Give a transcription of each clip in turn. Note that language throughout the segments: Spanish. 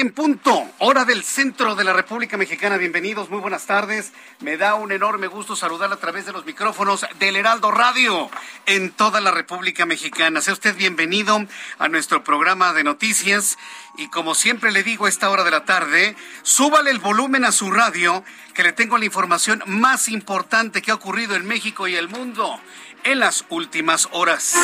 En punto, hora del centro de la República Mexicana. Bienvenidos, muy buenas tardes. Me da un enorme gusto saludar a través de los micrófonos del Heraldo Radio en toda la República Mexicana. Sea usted bienvenido a nuestro programa de noticias y como siempre le digo a esta hora de la tarde, súbale el volumen a su radio que le tengo la información más importante que ha ocurrido en México y el mundo en las últimas horas.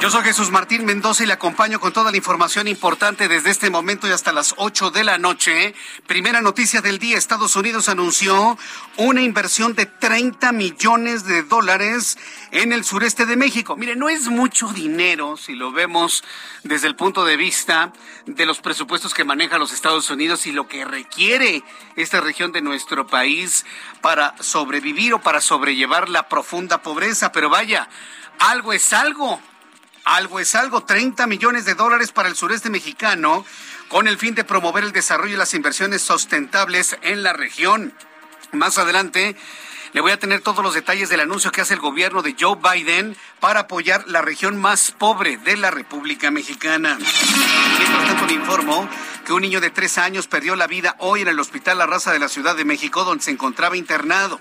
Yo soy Jesús Martín Mendoza y le acompaño con toda la información importante desde este momento y hasta las 8 de la noche. Primera noticia del día, Estados Unidos anunció una inversión de 30 millones de dólares en el sureste de México. Mire, no es mucho dinero si lo vemos desde el punto de vista de los presupuestos que maneja los Estados Unidos y lo que requiere esta región de nuestro país para sobrevivir o para sobrellevar la profunda pobreza. Pero vaya, algo es algo algo es algo, 30 millones de dólares para el sureste mexicano con el fin de promover el desarrollo y las inversiones sustentables en la región. Más adelante le voy a tener todos los detalles del anuncio que hace el gobierno de Joe Biden para apoyar la región más pobre de la República Mexicana. Mientras tanto, le informo que un niño de tres años perdió la vida hoy en el Hospital La Raza de la Ciudad de México, donde se encontraba internado.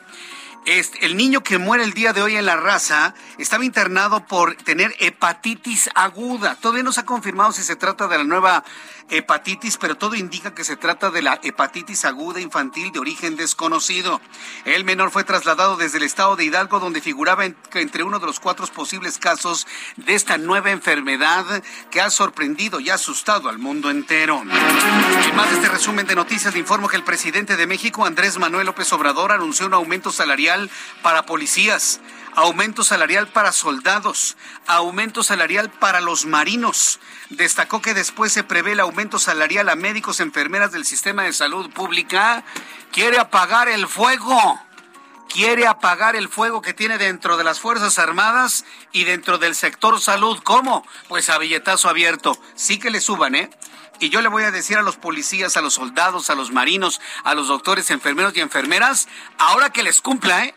Este, el niño que muere el día de hoy en la raza estaba internado por tener hepatitis aguda. Todavía no se ha confirmado si se trata de la nueva hepatitis, pero todo indica que se trata de la hepatitis aguda infantil de origen desconocido. El menor fue trasladado desde el estado de Hidalgo, donde figuraba entre uno de los cuatro posibles casos de esta nueva enfermedad que ha sorprendido y asustado al mundo entero. En más de este resumen de noticias, le informo que el presidente de México, Andrés Manuel López Obrador, anunció un aumento salarial para policías aumento salarial para soldados, aumento salarial para los marinos. Destacó que después se prevé el aumento salarial a médicos, enfermeras del sistema de salud pública. Quiere apagar el fuego. Quiere apagar el fuego que tiene dentro de las Fuerzas Armadas y dentro del sector salud. ¿Cómo? Pues a billetazo abierto. Sí que le suban, ¿eh? Y yo le voy a decir a los policías, a los soldados, a los marinos, a los doctores, enfermeros y enfermeras, ahora que les cumpla, ¿eh?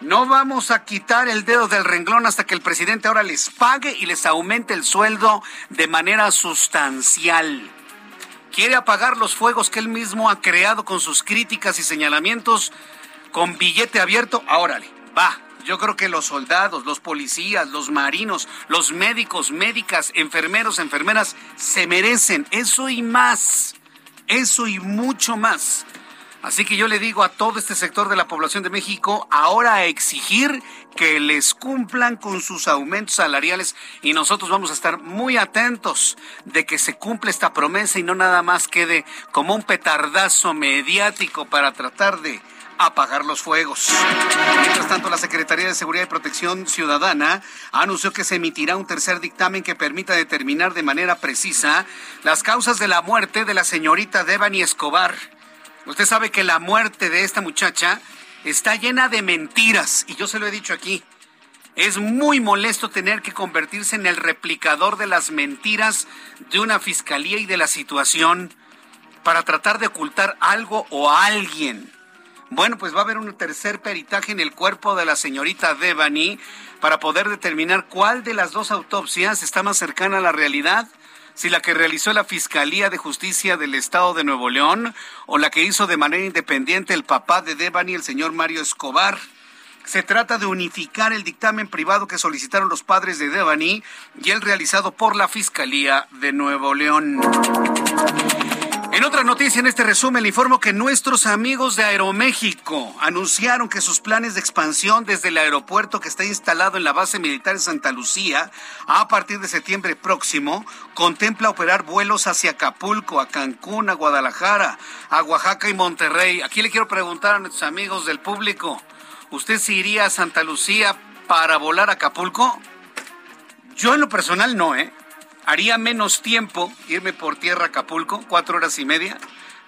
No vamos a quitar el dedo del renglón hasta que el presidente ahora les pague y les aumente el sueldo de manera sustancial. Quiere apagar los fuegos que él mismo ha creado con sus críticas y señalamientos con billete abierto. Órale, va. Yo creo que los soldados, los policías, los marinos, los médicos, médicas, enfermeros, enfermeras se merecen eso y más. Eso y mucho más. Así que yo le digo a todo este sector de la población de México ahora a exigir que les cumplan con sus aumentos salariales y nosotros vamos a estar muy atentos de que se cumpla esta promesa y no nada más quede como un petardazo mediático para tratar de apagar los fuegos. Mientras tanto, la Secretaría de Seguridad y Protección Ciudadana anunció que se emitirá un tercer dictamen que permita determinar de manera precisa las causas de la muerte de la señorita Devani Escobar Usted sabe que la muerte de esta muchacha está llena de mentiras y yo se lo he dicho aquí. Es muy molesto tener que convertirse en el replicador de las mentiras de una fiscalía y de la situación para tratar de ocultar algo o a alguien. Bueno, pues va a haber un tercer peritaje en el cuerpo de la señorita Devani para poder determinar cuál de las dos autopsias está más cercana a la realidad si la que realizó la Fiscalía de Justicia del Estado de Nuevo León o la que hizo de manera independiente el papá de Devani, el señor Mario Escobar. Se trata de unificar el dictamen privado que solicitaron los padres de Devani y el realizado por la Fiscalía de Nuevo León. En otra noticia, en este resumen, le informo que nuestros amigos de Aeroméxico anunciaron que sus planes de expansión desde el aeropuerto que está instalado en la base militar de Santa Lucía a partir de septiembre próximo contempla operar vuelos hacia Acapulco, a Cancún, a Guadalajara, a Oaxaca y Monterrey. Aquí le quiero preguntar a nuestros amigos del público, ¿usted se iría a Santa Lucía para volar a Acapulco? Yo en lo personal no, ¿eh? Haría menos tiempo irme por tierra a Acapulco, cuatro horas y media,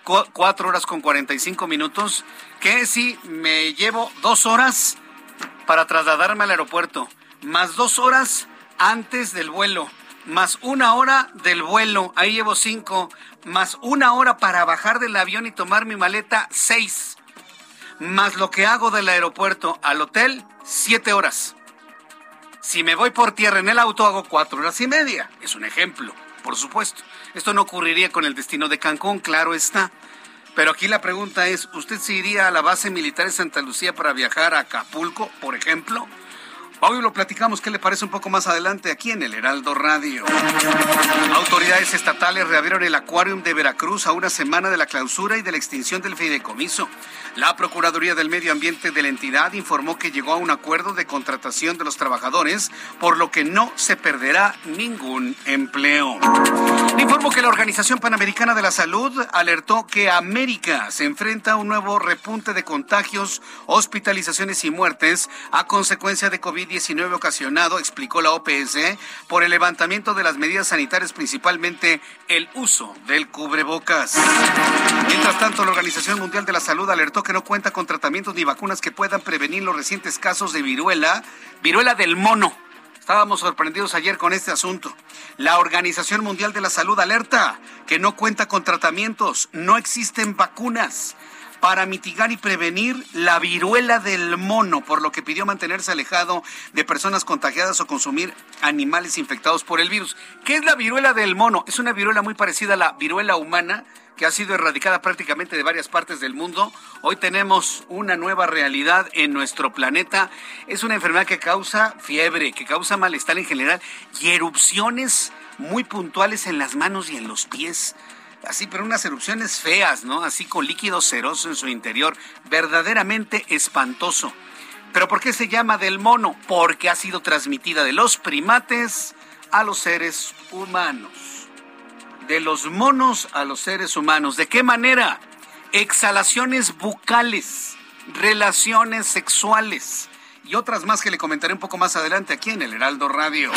cuatro horas con cuarenta y cinco minutos, que si me llevo dos horas para trasladarme al aeropuerto, más dos horas antes del vuelo, más una hora del vuelo, ahí llevo cinco, más una hora para bajar del avión y tomar mi maleta, seis, más lo que hago del aeropuerto al hotel, siete horas. Si me voy por tierra en el auto, hago cuatro horas y media. Es un ejemplo, por supuesto. Esto no ocurriría con el destino de Cancún, claro está. Pero aquí la pregunta es, ¿usted se iría a la base militar de Santa Lucía para viajar a Acapulco, por ejemplo? Hoy lo platicamos, ¿qué le parece un poco más adelante aquí en el Heraldo Radio? Autoridades estatales reabrieron el acuarium de Veracruz a una semana de la clausura y de la extinción del fideicomiso. La Procuraduría del Medio Ambiente de la entidad informó que llegó a un acuerdo de contratación de los trabajadores, por lo que no se perderá ningún empleo. informo que la Organización Panamericana de la Salud alertó que América se enfrenta a un nuevo repunte de contagios, hospitalizaciones y muertes a consecuencia de COVID-19 ocasionado, explicó la OPS, por el levantamiento de las medidas sanitarias, principalmente el uso del cubrebocas. Mientras tanto, la Organización Mundial de la Salud alertó que no cuenta con tratamientos ni vacunas que puedan prevenir los recientes casos de viruela, viruela del mono. Estábamos sorprendidos ayer con este asunto. La Organización Mundial de la Salud alerta que no cuenta con tratamientos, no existen vacunas para mitigar y prevenir la viruela del mono, por lo que pidió mantenerse alejado de personas contagiadas o consumir animales infectados por el virus. ¿Qué es la viruela del mono? Es una viruela muy parecida a la viruela humana que ha sido erradicada prácticamente de varias partes del mundo. Hoy tenemos una nueva realidad en nuestro planeta. Es una enfermedad que causa fiebre, que causa malestar en general y erupciones muy puntuales en las manos y en los pies. Así, pero unas erupciones feas, ¿no? Así con líquido ceroso en su interior. Verdaderamente espantoso. ¿Pero por qué se llama del mono? Porque ha sido transmitida de los primates a los seres humanos de los monos a los seres humanos. ¿De qué manera? Exhalaciones bucales, relaciones sexuales y otras más que le comentaré un poco más adelante aquí en el Heraldo Radio.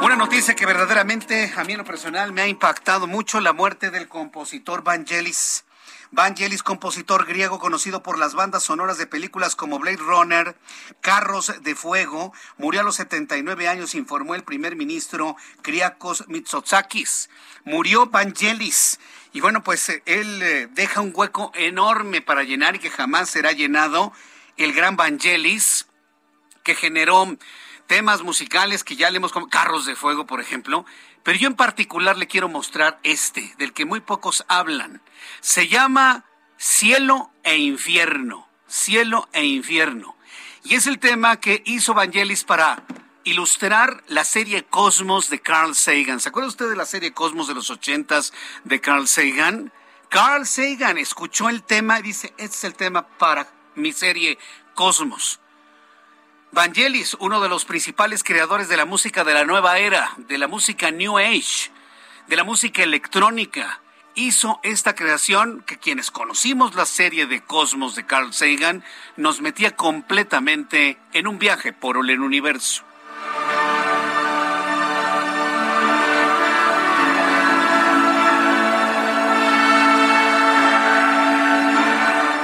Una noticia que verdaderamente a mí en lo personal me ha impactado mucho, la muerte del compositor Vangelis. Vangelis, compositor griego conocido por las bandas sonoras de películas como Blade Runner, Carros de Fuego, murió a los 79 años, informó el primer ministro Kriakos Mitsotakis. Murió Vangelis. Y bueno, pues eh, él eh, deja un hueco enorme para llenar y que jamás será llenado. El gran Vangelis, que generó temas musicales que ya le hemos Carros de Fuego, por ejemplo, pero yo en particular le quiero mostrar este, del que muy pocos hablan. Se llama Cielo e Infierno, Cielo e Infierno. Y es el tema que hizo Vangelis para ilustrar la serie Cosmos de Carl Sagan. ¿Se acuerda usted de la serie Cosmos de los ochentas de Carl Sagan? Carl Sagan escuchó el tema y dice, este es el tema para mi serie Cosmos. Vangelis, uno de los principales creadores de la música de la nueva era, de la música New Age, de la música electrónica, hizo esta creación que quienes conocimos la serie de Cosmos de Carl Sagan nos metía completamente en un viaje por el universo.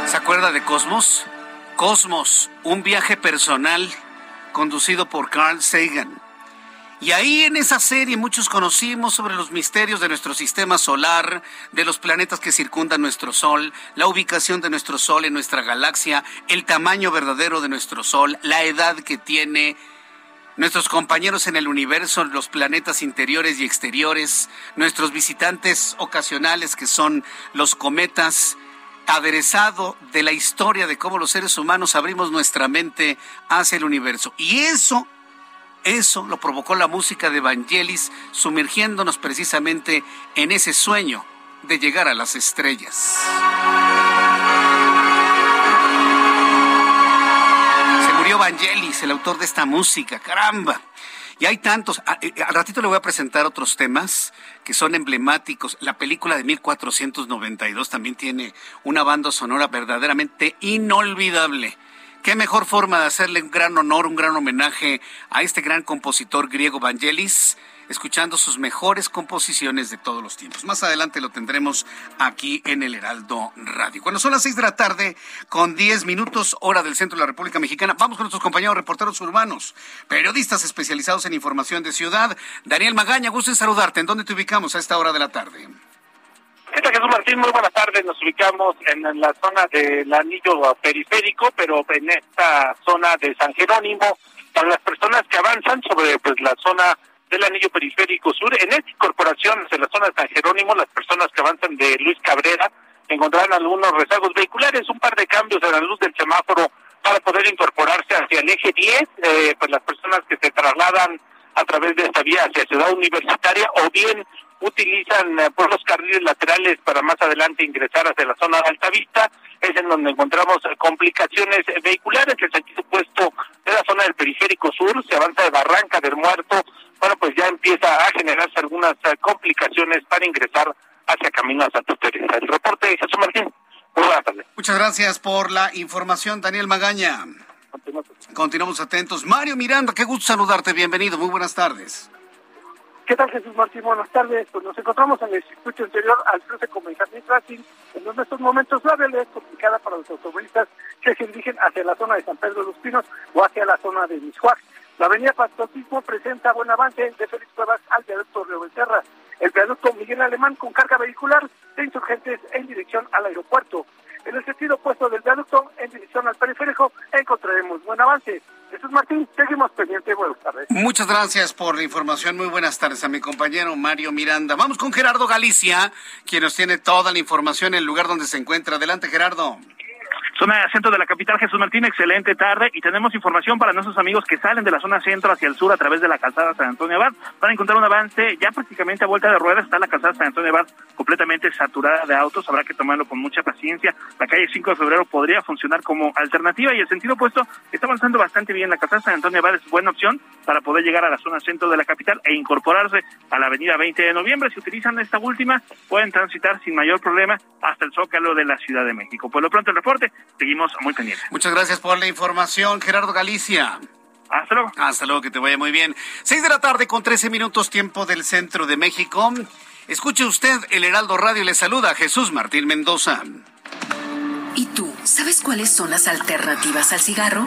¿Se acuerda de Cosmos? Cosmos, un viaje personal conducido por Carl Sagan. Y ahí en esa serie muchos conocimos sobre los misterios de nuestro sistema solar, de los planetas que circundan nuestro Sol, la ubicación de nuestro Sol en nuestra galaxia, el tamaño verdadero de nuestro Sol, la edad que tiene, nuestros compañeros en el universo, los planetas interiores y exteriores, nuestros visitantes ocasionales que son los cometas, aderezado de la historia de cómo los seres humanos abrimos nuestra mente hacia el universo. Y eso, eso lo provocó la música de Vangelis, sumergiéndonos precisamente en ese sueño de llegar a las estrellas. Se murió Vangelis, el autor de esta música, caramba. Y hay tantos. Eh, al ratito le voy a presentar otros temas que son emblemáticos. La película de 1492 también tiene una banda sonora verdaderamente inolvidable. Qué mejor forma de hacerle un gran honor, un gran homenaje a este gran compositor griego Vangelis escuchando sus mejores composiciones de todos los tiempos. Más adelante lo tendremos aquí en el Heraldo Radio. Cuando son las seis de la tarde, con diez minutos, hora del centro de la República Mexicana, vamos con nuestros compañeros reporteros urbanos, periodistas especializados en información de ciudad. Daniel Magaña, gusto en saludarte. ¿En dónde te ubicamos a esta hora de la tarde? ¿Qué tal, Jesús Martín? Muy buenas tardes. Nos ubicamos en la zona del anillo periférico, pero en esta zona de San Jerónimo, para las personas que avanzan sobre pues la zona del anillo periférico sur. En esta incorporación en la zona de San Jerónimo, las personas que avanzan de Luis Cabrera encontrarán algunos rezagos vehiculares, un par de cambios en la luz del semáforo para poder incorporarse hacia el eje 10, eh, pues las personas que se trasladan a través de esta vía hacia Ciudad Universitaria o bien utilizan eh, por los carriles laterales para más adelante ingresar hacia la zona de Altavista, es en donde encontramos eh, complicaciones vehiculares, el sentido opuesto de la zona del periférico sur, se avanza de Barranca del Muerto bueno, pues ya empieza a generarse algunas eh, complicaciones para ingresar hacia Camino a Santa Teresa. El reporte de Jesús Martín. Muy buenas tardes. Muchas gracias por la información, Daniel Magaña. Continuamos atentos. Mario Miranda, qué gusto saludarte. Bienvenido. Muy buenas tardes. ¿Qué tal, Jesús Martín? Buenas tardes. Pues nos encontramos en el circuito interior al cruce con Benjamín Racing, en donde estos momentos la realidad es complicada para los automovilistas que se dirigen hacia la zona de San Pedro de los Pinos o hacia la zona de Mishuac. La avenida Patriotismo presenta buen avance de Félix Cuevas al viaducto Río Becerra. El viaducto Miguel Alemán con carga vehicular de insurgentes en dirección al aeropuerto. En el sentido opuesto del viaducto en dirección al periférico encontraremos buen avance. Jesús Martín, seguimos pendientes. Buenas tardes. Muchas gracias por la información. Muy buenas tardes a mi compañero Mario Miranda. Vamos con Gerardo Galicia, quien nos tiene toda la información en el lugar donde se encuentra. Adelante, Gerardo. Zona centro de la capital, Jesús Martín, excelente tarde y tenemos información para nuestros amigos que salen de la zona centro hacia el sur a través de la calzada San Antonio Abad. Van a encontrar un avance ya prácticamente a vuelta de ruedas, está la calzada San Antonio Abad completamente saturada de autos, habrá que tomarlo con mucha paciencia. La calle 5 de febrero podría funcionar como alternativa y el sentido opuesto está avanzando bastante bien. La calzada San Antonio Abad es buena opción para poder llegar a la zona centro de la capital e incorporarse a la avenida 20 de noviembre. Si utilizan esta última, pueden transitar sin mayor problema hasta el Zócalo de la Ciudad de México. Por lo pronto el reporte, seguimos muy pendientes. Muchas gracias por la información, Gerardo Galicia. Hasta luego. Hasta luego, que te vaya muy bien. Seis de la tarde con trece minutos tiempo del centro de México. Escuche usted el Heraldo Radio le saluda Jesús Martín Mendoza. ¿Y tú sabes cuáles son las alternativas al cigarro?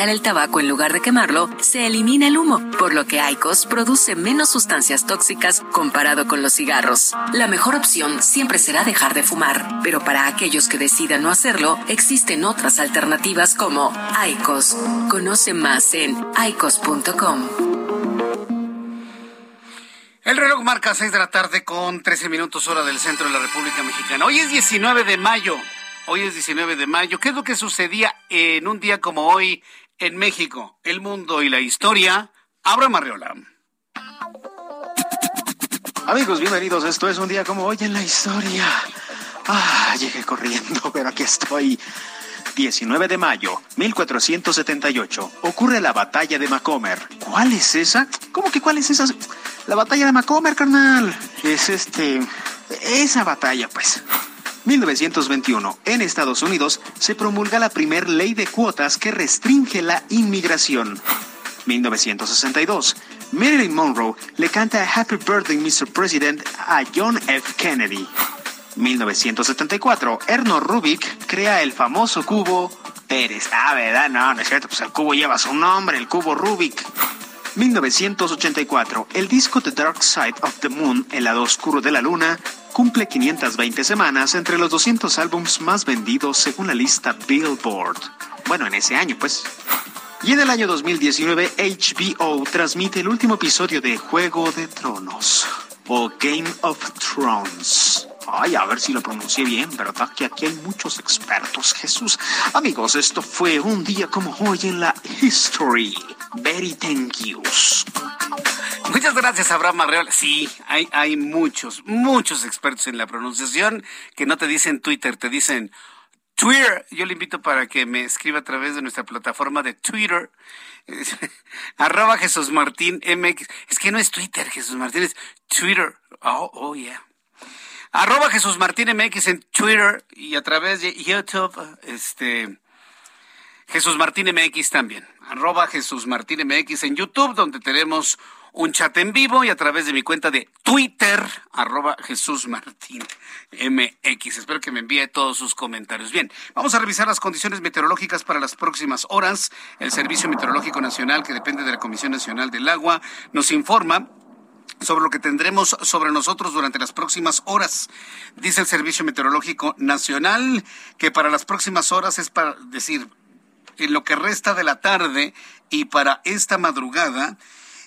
el tabaco en lugar de quemarlo, se elimina el humo, por lo que ICOS produce menos sustancias tóxicas comparado con los cigarros. La mejor opción siempre será dejar de fumar, pero para aquellos que decidan no hacerlo, existen otras alternativas como ICOS. Conoce más en icos.com. El reloj marca 6 de la tarde con 13 minutos hora del centro de la República Mexicana. Hoy es 19 de mayo. Hoy es 19 de mayo. ¿Qué es lo que sucedía en un día como hoy en México, el mundo y la historia? Abra Marriola. Amigos, bienvenidos. Esto es un día como hoy en la historia. Ah, llegué corriendo, pero aquí estoy. 19 de mayo, 1478, ocurre la batalla de Macomer. ¿Cuál es esa? ¿Cómo que cuál es esa? La batalla de Macomer, carnal. Es este... Esa batalla, pues. 1921, en Estados Unidos, se promulga la primer ley de cuotas que restringe la inmigración. 1962, Marilyn Monroe le canta Happy Birthday Mr. President a John F. Kennedy. 1974, Erno Rubik crea el famoso cubo Pérez. Ah, ¿verdad? No, no es cierto, pues el cubo lleva su nombre, el cubo Rubik. 1984, el disco The Dark Side of the Moon, El lado oscuro de la luna, cumple 520 semanas entre los 200 álbumes más vendidos según la lista Billboard. Bueno, en ese año, pues. Y en el año 2019, HBO transmite el último episodio de Juego de Tronos o Game of Thrones. Ay, a ver si lo pronuncié bien, ¿verdad? Que aquí hay muchos expertos, Jesús. Amigos, esto fue un día como hoy en la history. Very thank yous. Muchas gracias, Abraham Arreola. Sí, hay, hay muchos, muchos expertos en la pronunciación que no te dicen Twitter, te dicen Twitter. Yo le invito para que me escriba a través de nuestra plataforma de Twitter. Arroba Jesús Martín MX. Es que no es Twitter, Jesús Martín, es Twitter. Oh, oh, yeah. Arroba Jesús Martín MX en Twitter y a través de YouTube, este, Jesús Martín MX también. Arroba Jesús Martín MX en YouTube, donde tenemos un chat en vivo y a través de mi cuenta de Twitter, arroba Jesús Martín MX. Espero que me envíe todos sus comentarios. Bien, vamos a revisar las condiciones meteorológicas para las próximas horas. El Servicio Meteorológico Nacional, que depende de la Comisión Nacional del Agua, nos informa sobre lo que tendremos sobre nosotros durante las próximas horas. Dice el Servicio Meteorológico Nacional que para las próximas horas es para decir, en lo que resta de la tarde y para esta madrugada,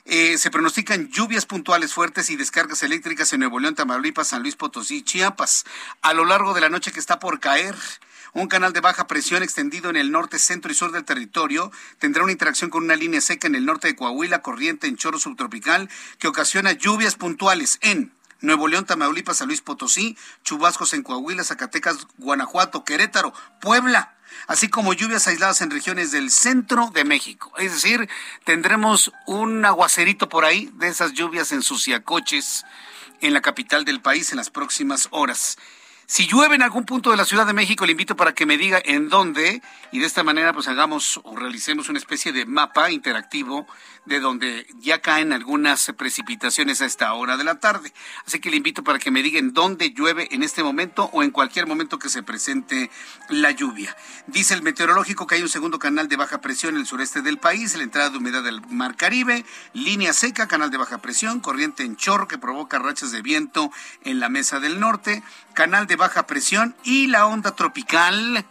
eh, se pronostican lluvias puntuales fuertes y descargas eléctricas en Nuevo León, Tamaulipas, San Luis Potosí, Chiapas. A lo largo de la noche que está por caer, un canal de baja presión extendido en el norte, centro y sur del territorio tendrá una interacción con una línea seca en el norte de Coahuila, corriente en chorro subtropical, que ocasiona lluvias puntuales en Nuevo León, Tamaulipas, San Luis Potosí, chubascos en Coahuila, Zacatecas, Guanajuato, Querétaro, Puebla, así como lluvias aisladas en regiones del centro de México. Es decir, tendremos un aguacerito por ahí de esas lluvias en Suciacoches en la capital del país en las próximas horas. Si llueve en algún punto de la Ciudad de México, le invito para que me diga en dónde y de esta manera pues hagamos o realicemos una especie de mapa interactivo de donde ya caen algunas precipitaciones a esta hora de la tarde. Así que le invito para que me digan dónde llueve en este momento o en cualquier momento que se presente la lluvia. Dice el meteorológico que hay un segundo canal de baja presión en el sureste del país, la entrada de humedad del Mar Caribe, línea seca, canal de baja presión, corriente en chorro que provoca rachas de viento en la mesa del norte, canal de baja presión y la onda tropical,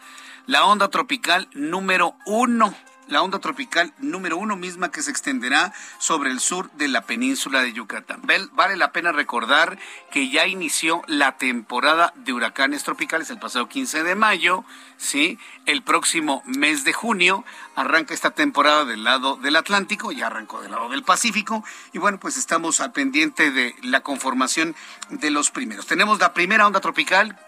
la onda tropical número uno la onda tropical número uno misma que se extenderá sobre el sur de la península de Yucatán. Vale la pena recordar que ya inició la temporada de huracanes tropicales el pasado 15 de mayo, ¿sí? El próximo mes de junio arranca esta temporada del lado del Atlántico, ya arrancó del lado del Pacífico, y bueno, pues estamos al pendiente de la conformación de los primeros. Tenemos la primera onda tropical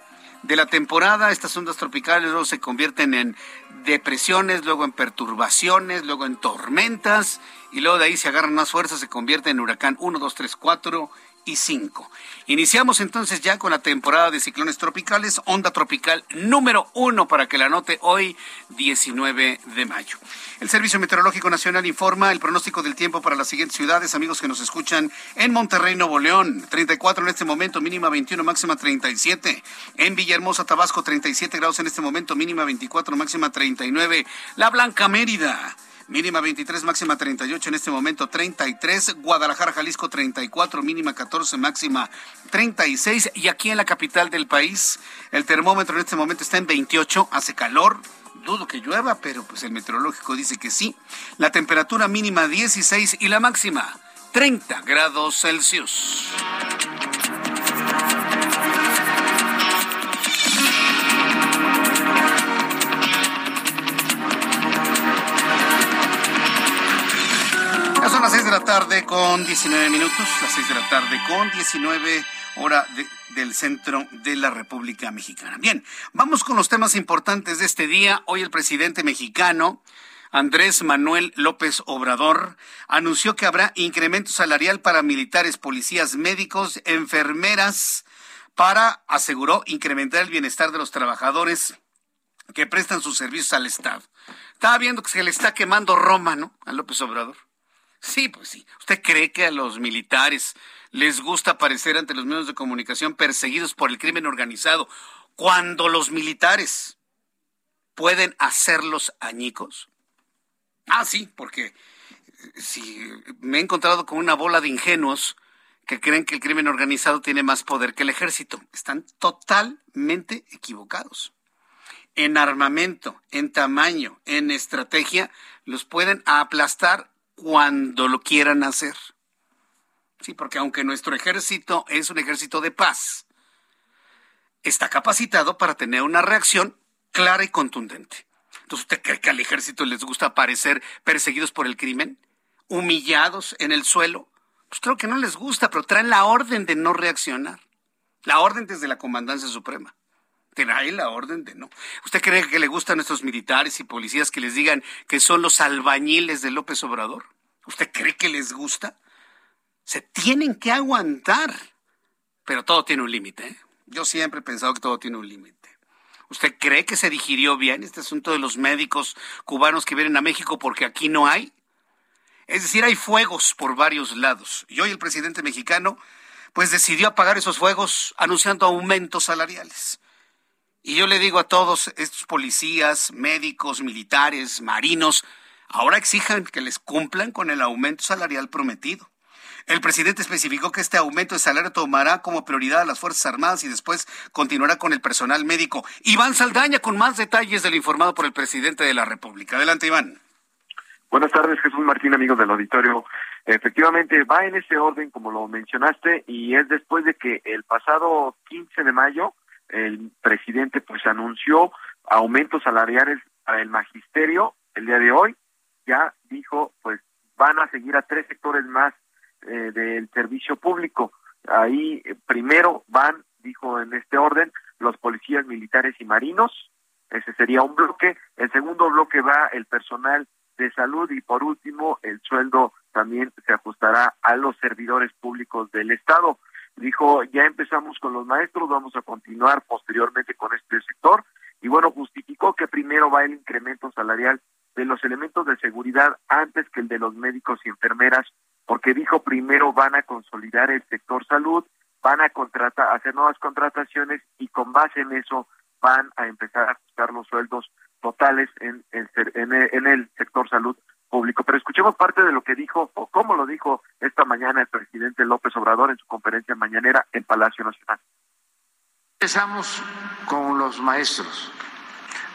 de la temporada. Estas ondas tropicales luego se convierten en depresiones, luego en perturbaciones, luego en tormentas y luego de ahí se agarran más fuerzas, se convierte en huracán 1, 2, 3, 4 y 5. Iniciamos entonces ya con la temporada de ciclones tropicales, onda tropical número uno para que la anote hoy, 19 de mayo. El Servicio Meteorológico Nacional informa el pronóstico del tiempo para las siguientes ciudades, amigos que nos escuchan en Monterrey, Nuevo León, 34 en este momento, mínima 21, máxima 37. En Villahermosa, Tabasco, 37 grados en este momento, mínima 24, máxima 39. La Blanca Mérida mínima 23, máxima 38, en este momento 33, Guadalajara, Jalisco 34, mínima 14, máxima 36, y aquí en la capital del país el termómetro en este momento está en 28, hace calor, dudo que llueva, pero pues el meteorológico dice que sí, la temperatura mínima 16 y la máxima 30 grados Celsius. De la tarde con 19 minutos, las 6 de la tarde con 19 hora del centro de la República Mexicana. Bien, vamos con los temas importantes de este día. Hoy el presidente mexicano Andrés Manuel López Obrador anunció que habrá incremento salarial para militares, policías, médicos, enfermeras, para, aseguró, incrementar el bienestar de los trabajadores que prestan sus servicios al Estado. Estaba viendo que se le está quemando Roma, ¿no? A López Obrador. Sí, pues sí. ¿Usted cree que a los militares les gusta aparecer ante los medios de comunicación perseguidos por el crimen organizado cuando los militares pueden hacerlos añicos? Ah, sí, porque si me he encontrado con una bola de ingenuos que creen que el crimen organizado tiene más poder que el ejército. Están totalmente equivocados. En armamento, en tamaño, en estrategia, los pueden aplastar cuando lo quieran hacer. Sí, porque aunque nuestro ejército es un ejército de paz, está capacitado para tener una reacción clara y contundente. Entonces, ¿usted cree que al ejército les gusta aparecer perseguidos por el crimen? ¿Humillados en el suelo? Pues creo que no les gusta, pero traen la orden de no reaccionar. La orden desde la Comandancia Suprema. Trae la orden de no. ¿Usted cree que le gustan a nuestros militares y policías que les digan que son los albañiles de López Obrador? ¿Usted cree que les gusta? Se tienen que aguantar. Pero todo tiene un límite. ¿eh? Yo siempre he pensado que todo tiene un límite. ¿Usted cree que se digirió bien este asunto de los médicos cubanos que vienen a México porque aquí no hay? Es decir, hay fuegos por varios lados. Y hoy el presidente mexicano pues decidió apagar esos fuegos anunciando aumentos salariales. Y yo le digo a todos estos policías, médicos, militares, marinos, ahora exijan que les cumplan con el aumento salarial prometido. El presidente especificó que este aumento de salario tomará como prioridad a las Fuerzas Armadas y después continuará con el personal médico. Iván Saldaña con más detalles de lo informado por el presidente de la República. Adelante, Iván. Buenas tardes, Jesús Martín, amigos del auditorio. Efectivamente, va en ese orden, como lo mencionaste, y es después de que el pasado 15 de mayo el presidente pues anunció aumentos salariales al magisterio el día de hoy. Ya dijo, pues van a seguir a tres sectores más eh, del servicio público. Ahí eh, primero van, dijo en este orden, los policías militares y marinos. Ese sería un bloque. El segundo bloque va el personal de salud y por último el sueldo también se ajustará a los servidores públicos del Estado. Dijo, ya empezamos con los maestros, vamos a continuar posteriormente con este sector y bueno, justificó que primero va el incremento salarial de los elementos de seguridad antes que el de los médicos y enfermeras, porque dijo primero van a consolidar el sector salud, van a contratar, hacer nuevas contrataciones y con base en eso van a empezar a ajustar los sueldos totales en, en, en el sector salud público. Pero escuchemos parte de lo que dijo o cómo lo dijo esta mañana el presidente López Obrador en su conferencia mañanera en Palacio Nacional. Empezamos con los maestros.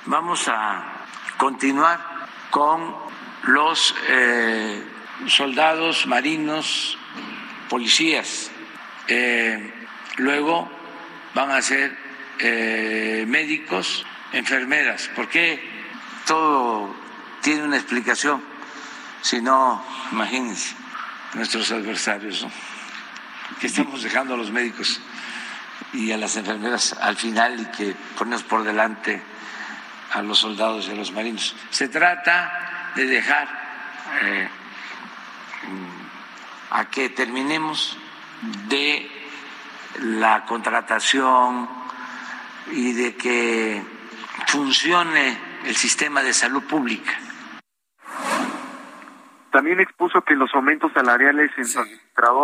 Vamos a continuar con los eh, soldados, marinos, policías. Eh, luego van a ser eh, médicos, enfermeras. ¿Por qué todo tiene una explicación? Si no, imagínense nuestros adversarios, ¿no? que estamos dejando a los médicos y a las enfermeras al final y que ponemos por delante a los soldados y a los marinos. Se trata de dejar eh, a que terminemos de la contratación y de que funcione el sistema de salud pública. También expuso que los aumentos salariales en San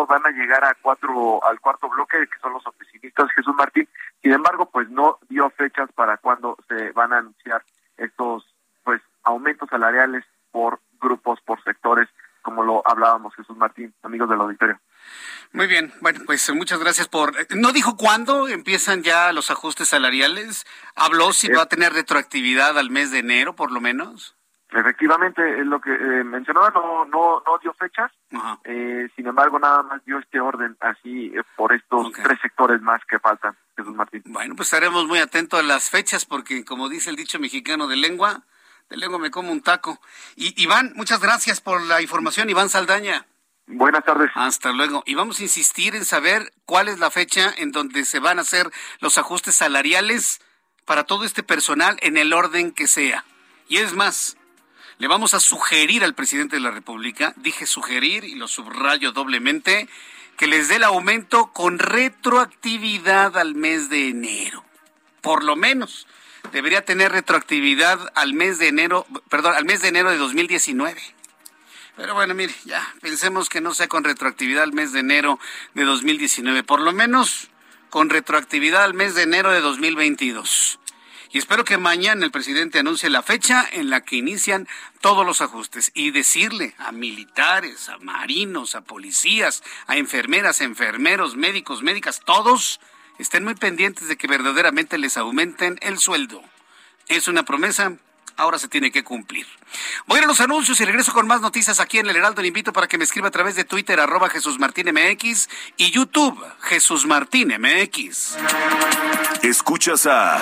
van a llegar a cuatro, al cuarto bloque, que son los oficinistas Jesús Martín. Sin embargo, pues no dio fechas para cuándo se van a anunciar estos pues aumentos salariales por grupos, por sectores, como lo hablábamos Jesús Martín, amigos del auditorio. Muy bien, bueno, pues muchas gracias por... ¿No dijo cuándo empiezan ya los ajustes salariales? ¿Habló si va a tener retroactividad al mes de enero, por lo menos? Efectivamente, es lo que eh, mencionaba, no, no, no dio fechas, eh, sin embargo, nada más dio este orden así eh, por estos tres sectores más que faltan, Jesús Martín. Bueno, pues estaremos muy atentos a las fechas porque, como dice el dicho mexicano de lengua, de lengua me como un taco. Y Iván, muchas gracias por la información, Iván Saldaña. Buenas tardes. Hasta luego. Y vamos a insistir en saber cuál es la fecha en donde se van a hacer los ajustes salariales para todo este personal en el orden que sea. Y es más, le vamos a sugerir al presidente de la República, dije sugerir y lo subrayo doblemente, que les dé el aumento con retroactividad al mes de enero. Por lo menos debería tener retroactividad al mes de enero, perdón, al mes de enero de 2019. Pero bueno, mire, ya, pensemos que no sea con retroactividad al mes de enero de 2019, por lo menos con retroactividad al mes de enero de 2022. Y espero que mañana el presidente anuncie la fecha en la que inician todos los ajustes y decirle a militares, a marinos, a policías, a enfermeras, enfermeros, médicos, médicas, todos estén muy pendientes de que verdaderamente les aumenten el sueldo. Es una promesa, ahora se tiene que cumplir. Voy a los anuncios y regreso con más noticias aquí en el Heraldo. Le invito para que me escriba a través de Twitter, arroba Jesús Martín MX y YouTube, Jesús Martín MX. Escuchas a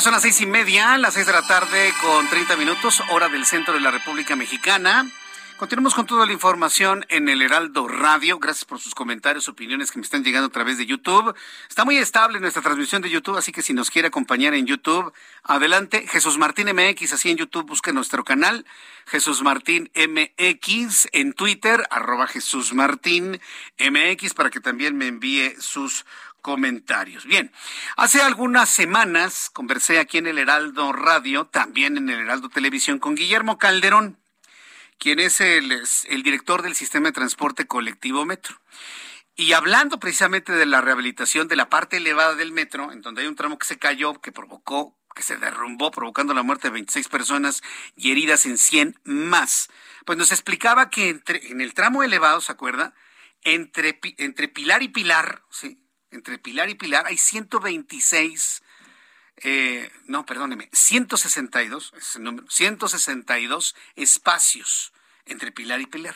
Son las seis y media, las seis de la tarde con 30 minutos, hora del centro de la República Mexicana. Continuamos con toda la información en el Heraldo Radio. Gracias por sus comentarios, opiniones que me están llegando a través de YouTube. Está muy estable nuestra transmisión de YouTube, así que si nos quiere acompañar en YouTube, adelante. Jesús Martín MX, así en YouTube, busque nuestro canal. Jesús Martín MX en Twitter, arroba Jesús Martín MX, para que también me envíe sus comentarios. Bien, hace algunas semanas conversé aquí en el Heraldo Radio, también en el Heraldo Televisión, con Guillermo Calderón quien es el, director del sistema de transporte colectivo Metro. Y hablando precisamente de la rehabilitación de la parte elevada del metro, en donde hay un tramo que se cayó, que provocó, que se derrumbó, provocando la muerte de 26 personas y heridas en 100 más, pues nos explicaba que entre, en el tramo elevado, ¿se acuerda? Entre, entre Pilar y Pilar, sí, entre Pilar y Pilar hay 126 eh, no, perdóneme, 162, es el número, 162 espacios entre Pilar y Pilar.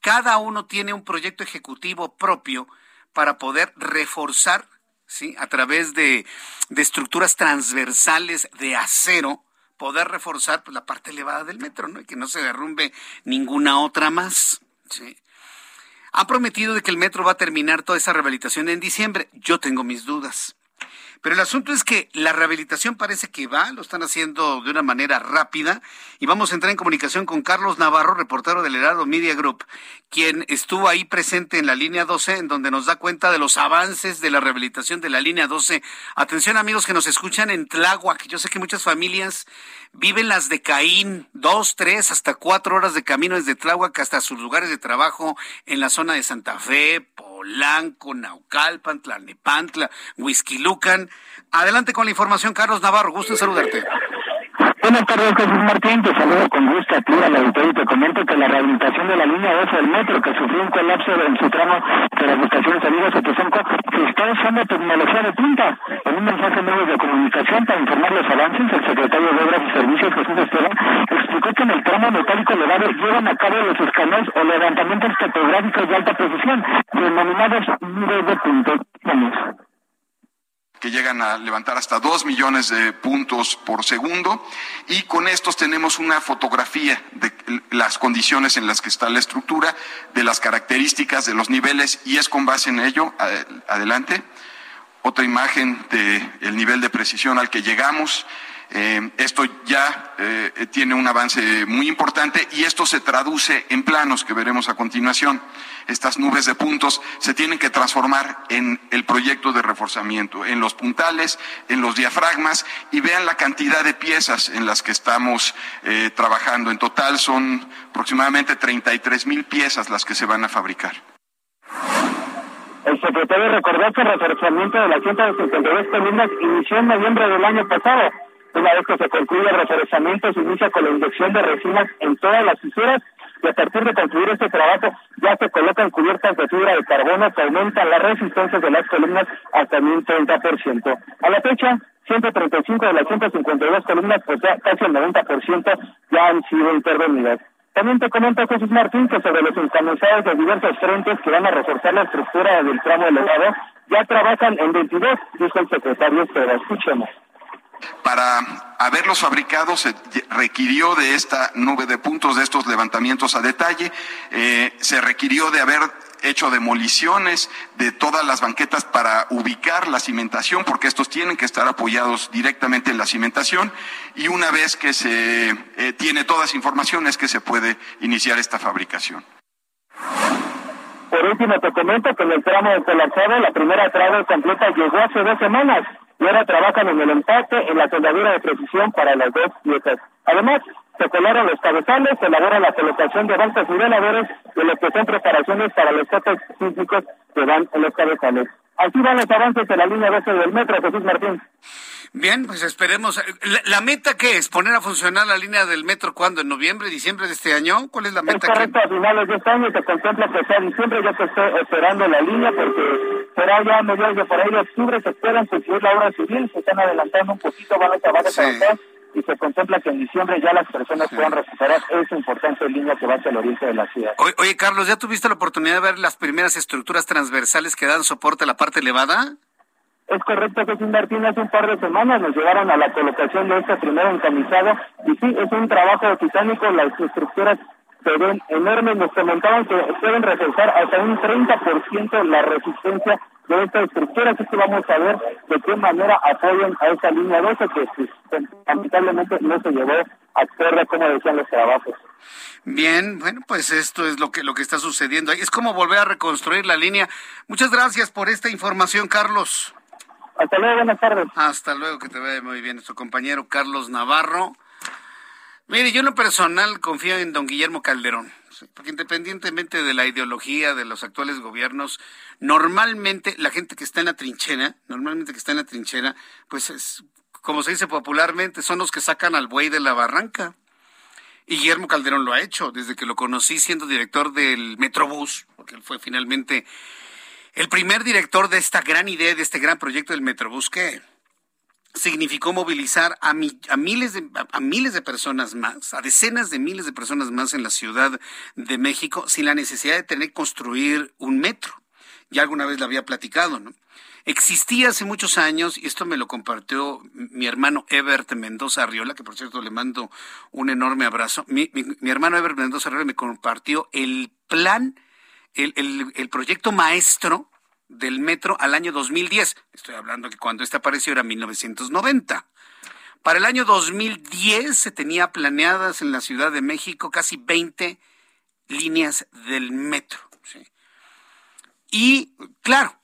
Cada uno tiene un proyecto ejecutivo propio para poder reforzar, ¿sí? A través de, de estructuras transversales de acero, poder reforzar pues, la parte elevada del metro, ¿no? Y que no se derrumbe ninguna otra más, ¿sí? Han prometido de que el metro va a terminar toda esa rehabilitación en diciembre. Yo tengo mis dudas. Pero el asunto es que la rehabilitación parece que va, lo están haciendo de una manera rápida y vamos a entrar en comunicación con Carlos Navarro, reportero del Heraldo Media Group, quien estuvo ahí presente en la línea 12, en donde nos da cuenta de los avances de la rehabilitación de la línea 12. Atención amigos que nos escuchan en Tláhuac, yo sé que muchas familias viven las de Caín, dos, tres, hasta cuatro horas de camino desde Tláhuac hasta sus lugares de trabajo en la zona de Santa Fe, Polanco, Naucalpan, Tlalnepantla, Huizquilucan. Adelante con la información, Carlos Navarro, gusto en saludarte. Buenas tardes, Jesús Martín. Te saludo con gusto a ti, al auditorio, te comento que la rehabilitación de la línea 12 del metro, que sufrió un colapso en su tramo de las estaciones Amigos se está usando tecnología de punta. En un mensaje en medios de comunicación para informar los avances, el secretario de Obras y Servicios, Jesús Esteban, explicó que en el tramo metálico elevado llevan a cabo los escaneos o levantamientos topográficos de alta precisión, denominados miles de puntos que llegan a levantar hasta dos millones de puntos por segundo y con estos tenemos una fotografía de las condiciones en las que está la estructura, de las características, de los niveles y es con base en ello, adelante, otra imagen del nivel de precisión al que llegamos. Eh, esto ya eh, tiene un avance muy importante y esto se traduce en planos que veremos a continuación estas nubes de puntos se tienen que transformar en el proyecto de reforzamiento, en los puntales, en los diafragmas y vean la cantidad de piezas en las que estamos eh, trabajando. En total son aproximadamente 33 mil piezas las que se van a fabricar. El secretario recordó que el reforzamiento de las 152 columnas inició en noviembre del año pasado. Una vez que se concluye el reforzamiento, se inicia con la inyección de resinas en todas las fisuras y a partir de concluir este trabajo ya se colocan cubiertas de fibra de carbono que aumentan la resistencia de las columnas hasta un 30%. A la fecha, 135 de las 152 columnas, pues ya casi el 90% ya han sido intervenidas. También te comento, Jesús Martín, que sobre los encamisados de diversos frentes que van a reforzar la estructura del tramo elevado, ya trabajan en 22, dijo el secretario, pero escuchemos. Para haberlos fabricado se requirió de esta nube de puntos, de estos levantamientos a detalle, eh, se requirió de haber hecho demoliciones de todas las banquetas para ubicar la cimentación, porque estos tienen que estar apoyados directamente en la cimentación, y una vez que se eh, tiene todas las informaciones que se puede iniciar esta fabricación. Por último, te comento que en el tramo de colapsado, la primera trave completa llegó hace dos semanas y ahora trabajan en el empate, en la soldadura de precisión para las dos piezas. Además, se colaron los cabezales, se elabora la colocación de bancos y veladores y lo que son preparaciones para los toques físicos que van en los cabezales. Así van los avances de la línea 12 del metro, Jesús Martín. Bien, pues esperemos. ¿La, meta qué es? ¿Poner a funcionar la línea del metro cuándo? ¿En noviembre, diciembre de este año? ¿Cuál es la meta? Es correcto, a finales de este año se contempla que sea diciembre, ya se está esperando la línea porque será ya a mediados de por ahí de octubre, se esperan concluir la obra civil, se están adelantando un poquito, van a acabar de trabajar y se contempla que en diciembre ya las personas puedan recuperar esa importante línea que va hacia el oriente de la ciudad. Oye, Carlos, ¿ya tuviste la oportunidad de ver las primeras estructuras transversales que dan soporte a la parte elevada? Es correcto, Jesús Martín, hace un par de semanas nos llegaron a la colocación de este primer encamisado y sí, es un trabajo titánico, las estructuras se ven enormes, nos comentaban que pueden reforzar hasta un 30% la resistencia de esta estructura, así que vamos a ver de qué manera apoyan a esa línea 12 que pues, lamentablemente no se llevó a tierra como decían los trabajos. Bien, bueno, pues esto es lo que lo que está sucediendo. Es como volver a reconstruir la línea. Muchas gracias por esta información, Carlos. Hasta luego, buenas tardes. Hasta luego, que te vea muy bien nuestro compañero Carlos Navarro. Mire, yo en lo personal confío en don Guillermo Calderón, porque independientemente de la ideología de los actuales gobiernos, normalmente la gente que está en la trinchera, normalmente que está en la trinchera, pues es, como se dice popularmente, son los que sacan al buey de la barranca. Y Guillermo Calderón lo ha hecho desde que lo conocí siendo director del Metrobús, porque él fue finalmente el primer director de esta gran idea, de este gran proyecto del Metrobús, que significó movilizar a, a, miles de, a miles de personas más, a decenas de miles de personas más en la Ciudad de México, sin la necesidad de tener que construir un metro. Ya alguna vez lo había platicado, ¿no? Existía hace muchos años, y esto me lo compartió mi hermano Ebert Mendoza Arriola, que por cierto le mando un enorme abrazo. Mi, hermano Ebert Mendoza Arriola me compartió el plan el, proyecto maestro del metro al año 2010. Estoy hablando que cuando este apareció era 1990. Para el año 2010 se tenía planeadas en la Ciudad de México casi 20 líneas del metro. Y claro,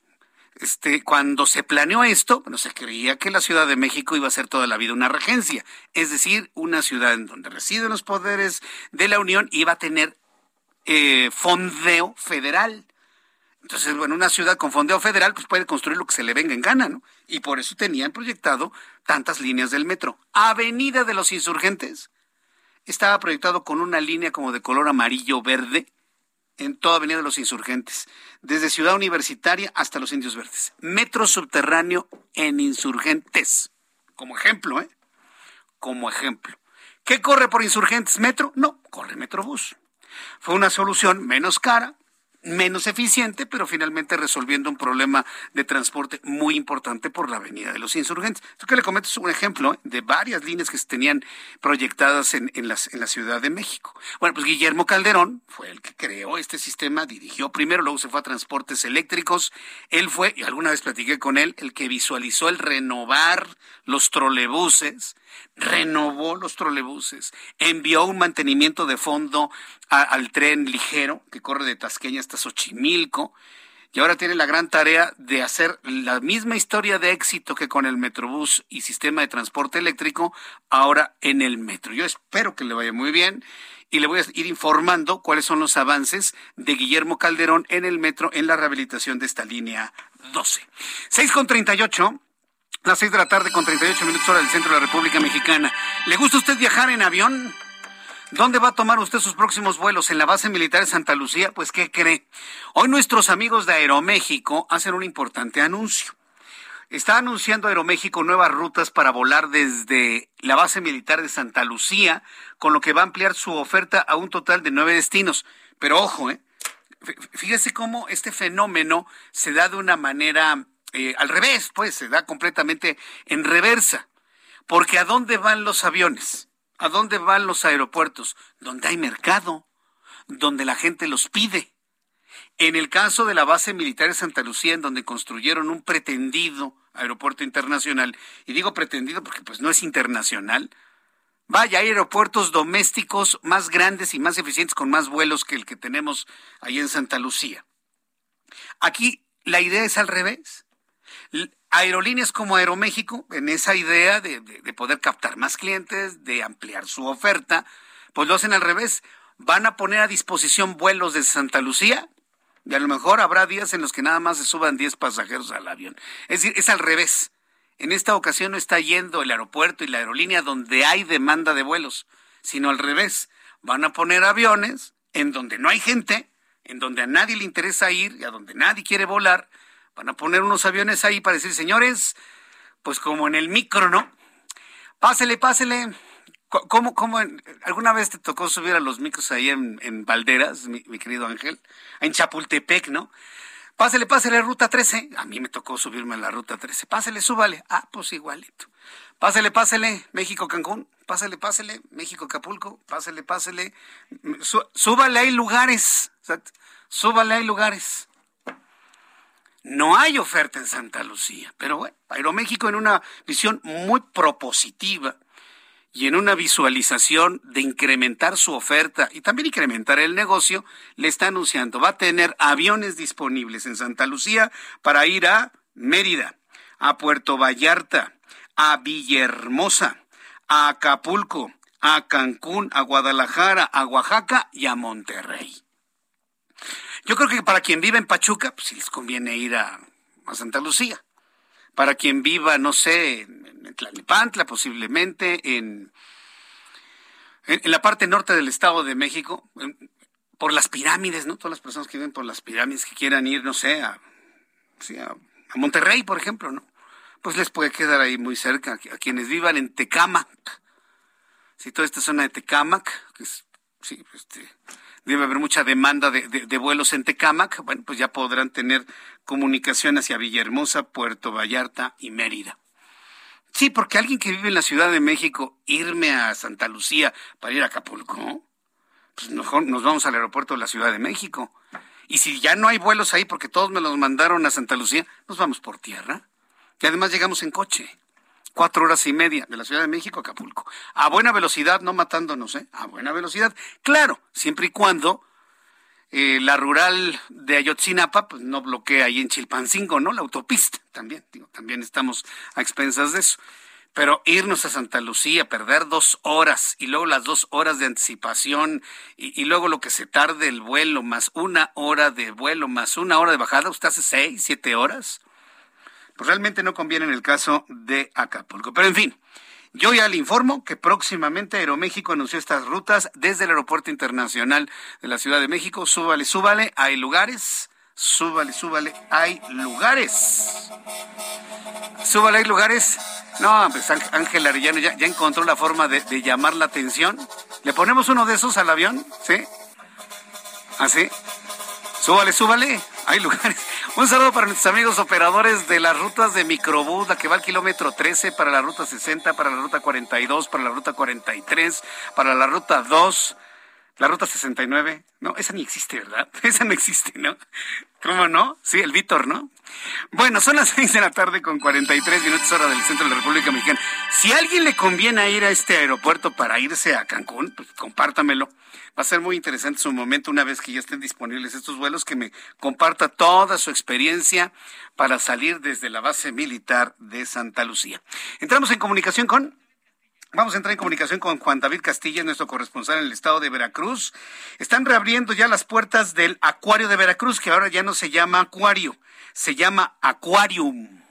este, cuando se planeó esto, bueno, se creía que la Ciudad de México iba a ser toda la vida una regencia, es decir, una ciudad en donde residen los poderes de la Unión iba a tener eh, fondeo federal. Entonces, bueno, una ciudad con fondeo federal pues puede construir lo que se le venga en gana, ¿no? Y por eso tenían proyectado tantas líneas del metro. Avenida de los Insurgentes estaba proyectado con una línea como de color amarillo verde en toda Avenida de los Insurgentes, desde Ciudad Universitaria hasta los Indios Verdes. Metro subterráneo en Insurgentes. Como ejemplo, ¿eh? Como ejemplo. ¿Qué corre por Insurgentes? ¿Metro? No, corre Metrobús. Fue una solución menos cara, menos eficiente, pero finalmente resolviendo un problema de transporte muy importante por la Avenida de los Insurgentes. Esto que le comento es un ejemplo ¿eh? de varias líneas que se tenían proyectadas en, en, las, en la Ciudad de México. Bueno, pues Guillermo Calderón fue el que creó este sistema, dirigió primero, luego se fue a transportes eléctricos. Él fue, y alguna vez platiqué con él, el que visualizó el renovar los trolebuses, renovó los trolebuses, envió un mantenimiento de fondo al tren ligero que corre de Tasqueña hasta Xochimilco y ahora tiene la gran tarea de hacer la misma historia de éxito que con el Metrobús y sistema de transporte eléctrico, ahora en el metro. Yo espero que le vaya muy bien y le voy a ir informando cuáles son los avances de Guillermo Calderón en el metro en la rehabilitación de esta línea 12. 6 con 38. Las 6 de la tarde con 38 minutos hora del centro de la República Mexicana. ¿Le gusta usted viajar en avión? ¿Dónde va a tomar usted sus próximos vuelos? ¿En la base militar de Santa Lucía? Pues, ¿qué cree? Hoy nuestros amigos de Aeroméxico hacen un importante anuncio. Está anunciando Aeroméxico nuevas rutas para volar desde la base militar de Santa Lucía, con lo que va a ampliar su oferta a un total de nueve destinos. Pero ojo, ¿eh? fíjese cómo este fenómeno se da de una manera eh, al revés, pues se da completamente en reversa. Porque ¿a dónde van los aviones? ¿A dónde van los aeropuertos? Donde hay mercado, donde la gente los pide. En el caso de la base militar de Santa Lucía, en donde construyeron un pretendido aeropuerto internacional, y digo pretendido porque pues no es internacional, vaya, hay aeropuertos domésticos más grandes y más eficientes con más vuelos que el que tenemos ahí en Santa Lucía. Aquí la idea es al revés. Aerolíneas como Aeroméxico, en esa idea de, de poder captar más clientes, de ampliar su oferta, pues lo hacen al revés. Van a poner a disposición vuelos de Santa Lucía y a lo mejor habrá días en los que nada más se suban 10 pasajeros al avión. Es decir, es al revés. En esta ocasión no está yendo el aeropuerto y la aerolínea donde hay demanda de vuelos, sino al revés. Van a poner aviones en donde no hay gente, en donde a nadie le interesa ir y a donde nadie quiere volar. Van a poner unos aviones ahí para decir, señores, pues como en el micro, ¿no? Pásele, pásele, ¿Cómo, cómo, alguna vez te tocó subir a los micros ahí en, en Valderas, mi, querido Ángel? En Chapultepec, ¿no? Pásele, pásele, ruta 13. A mí me tocó subirme a la ruta 13. Pásele, súbale. Ah, pues igualito. Pásele, pásele, México, Cancún. Pásele, pásele, México, Acapulco. Pásele, pásele. súbale, hay lugares. Súbale, hay lugares. No hay oferta en Santa Lucía, pero bueno, Aeroméxico en una visión muy propositiva y en una visualización de incrementar su oferta y también incrementar el negocio, le está anunciando, va a tener aviones disponibles en Santa Lucía para ir a Mérida, a Puerto Vallarta, a Villahermosa, a Acapulco, a Cancún, a Guadalajara, a Oaxaca y a Monterrey. Yo creo que para quien vive en Pachuca, pues sí les conviene ir a, a Santa Lucía. Para quien viva, no sé, en Tlalnepantla, posiblemente en, en, la parte norte del Estado de México, por las pirámides, ¿no? Todas las personas que viven por las pirámides que quieran ir, no sé, a, a, Monterrey, por ejemplo, ¿no? Pues les puede quedar ahí muy cerca. A quienes vivan en Tecámac, si toda esta zona de Tecámac, que es, sí, este, debe haber mucha demanda de, vuelos en Tecámac, bueno, pues ya podrán tener comunicación hacia Villahermosa, Puerto Vallarta y Mérida. Sí, porque alguien que vive en la Ciudad de México, irme a Santa Lucía para ir a Acapulco, pues mejor nos vamos al aeropuerto de la Ciudad de México. Y si ya no hay vuelos ahí porque todos me los mandaron a Santa Lucía, nos vamos por tierra. Y además llegamos en coche. Cuatro horas y media de la Ciudad de México a Acapulco. A buena velocidad, no matándonos, ¿eh? A buena velocidad. Claro, siempre y cuando eh, la rural de Ayotzinapa pues no bloquea ahí en Chilpancingo, ¿no? La autopista también, digo, también estamos a expensas de eso. Pero irnos a Santa Lucía, perder dos horas y luego las dos horas de anticipación y, luego lo que se tarde el vuelo, más una hora de vuelo, más una hora de bajada, usted hace seis, siete horas. Pues realmente no conviene en el caso de Acapulco. Pero en fin, yo ya le informo que próximamente Aeroméxico anunció estas rutas desde el Aeropuerto Internacional de la Ciudad de México. Súbale, súbale, hay lugares. Súbale, súbale, hay lugares. Súbale, hay lugares. No, pues Ángel Arellano ya, encontró la forma de, de, llamar la atención. ¿Le ponemos uno de esos al avión? ¿Sí? ¿Así? ¿Ah, súbale, súbale. Hay lugares. Un saludo para nuestros amigos operadores de las rutas de microbús, la que va al kilómetro 13, para la ruta 60, para la ruta 42, para la ruta 43, para la ruta 2, la ruta 69. No, esa ni existe, ¿verdad? Esa no existe, ¿no? ¿Cómo no? Sí, el Víctor, ¿no? Bueno, son las 6 de la tarde con 43 minutos hora del centro de la República Mexicana. Si a alguien le conviene ir a este aeropuerto para irse a Cancún, pues compártamelo. Va a ser muy interesante su momento una vez que ya estén disponibles estos vuelos, que me comparta toda su experiencia para salir desde la base militar de Santa Lucía. Entramos en comunicación con Vamos a entrar en comunicación con Juan David Castilla, nuestro corresponsal en el estado de Veracruz. Están reabriendo ya las puertas del Acuario de Veracruz, que ahora ya no se llama Acuario, se llama Aquarium.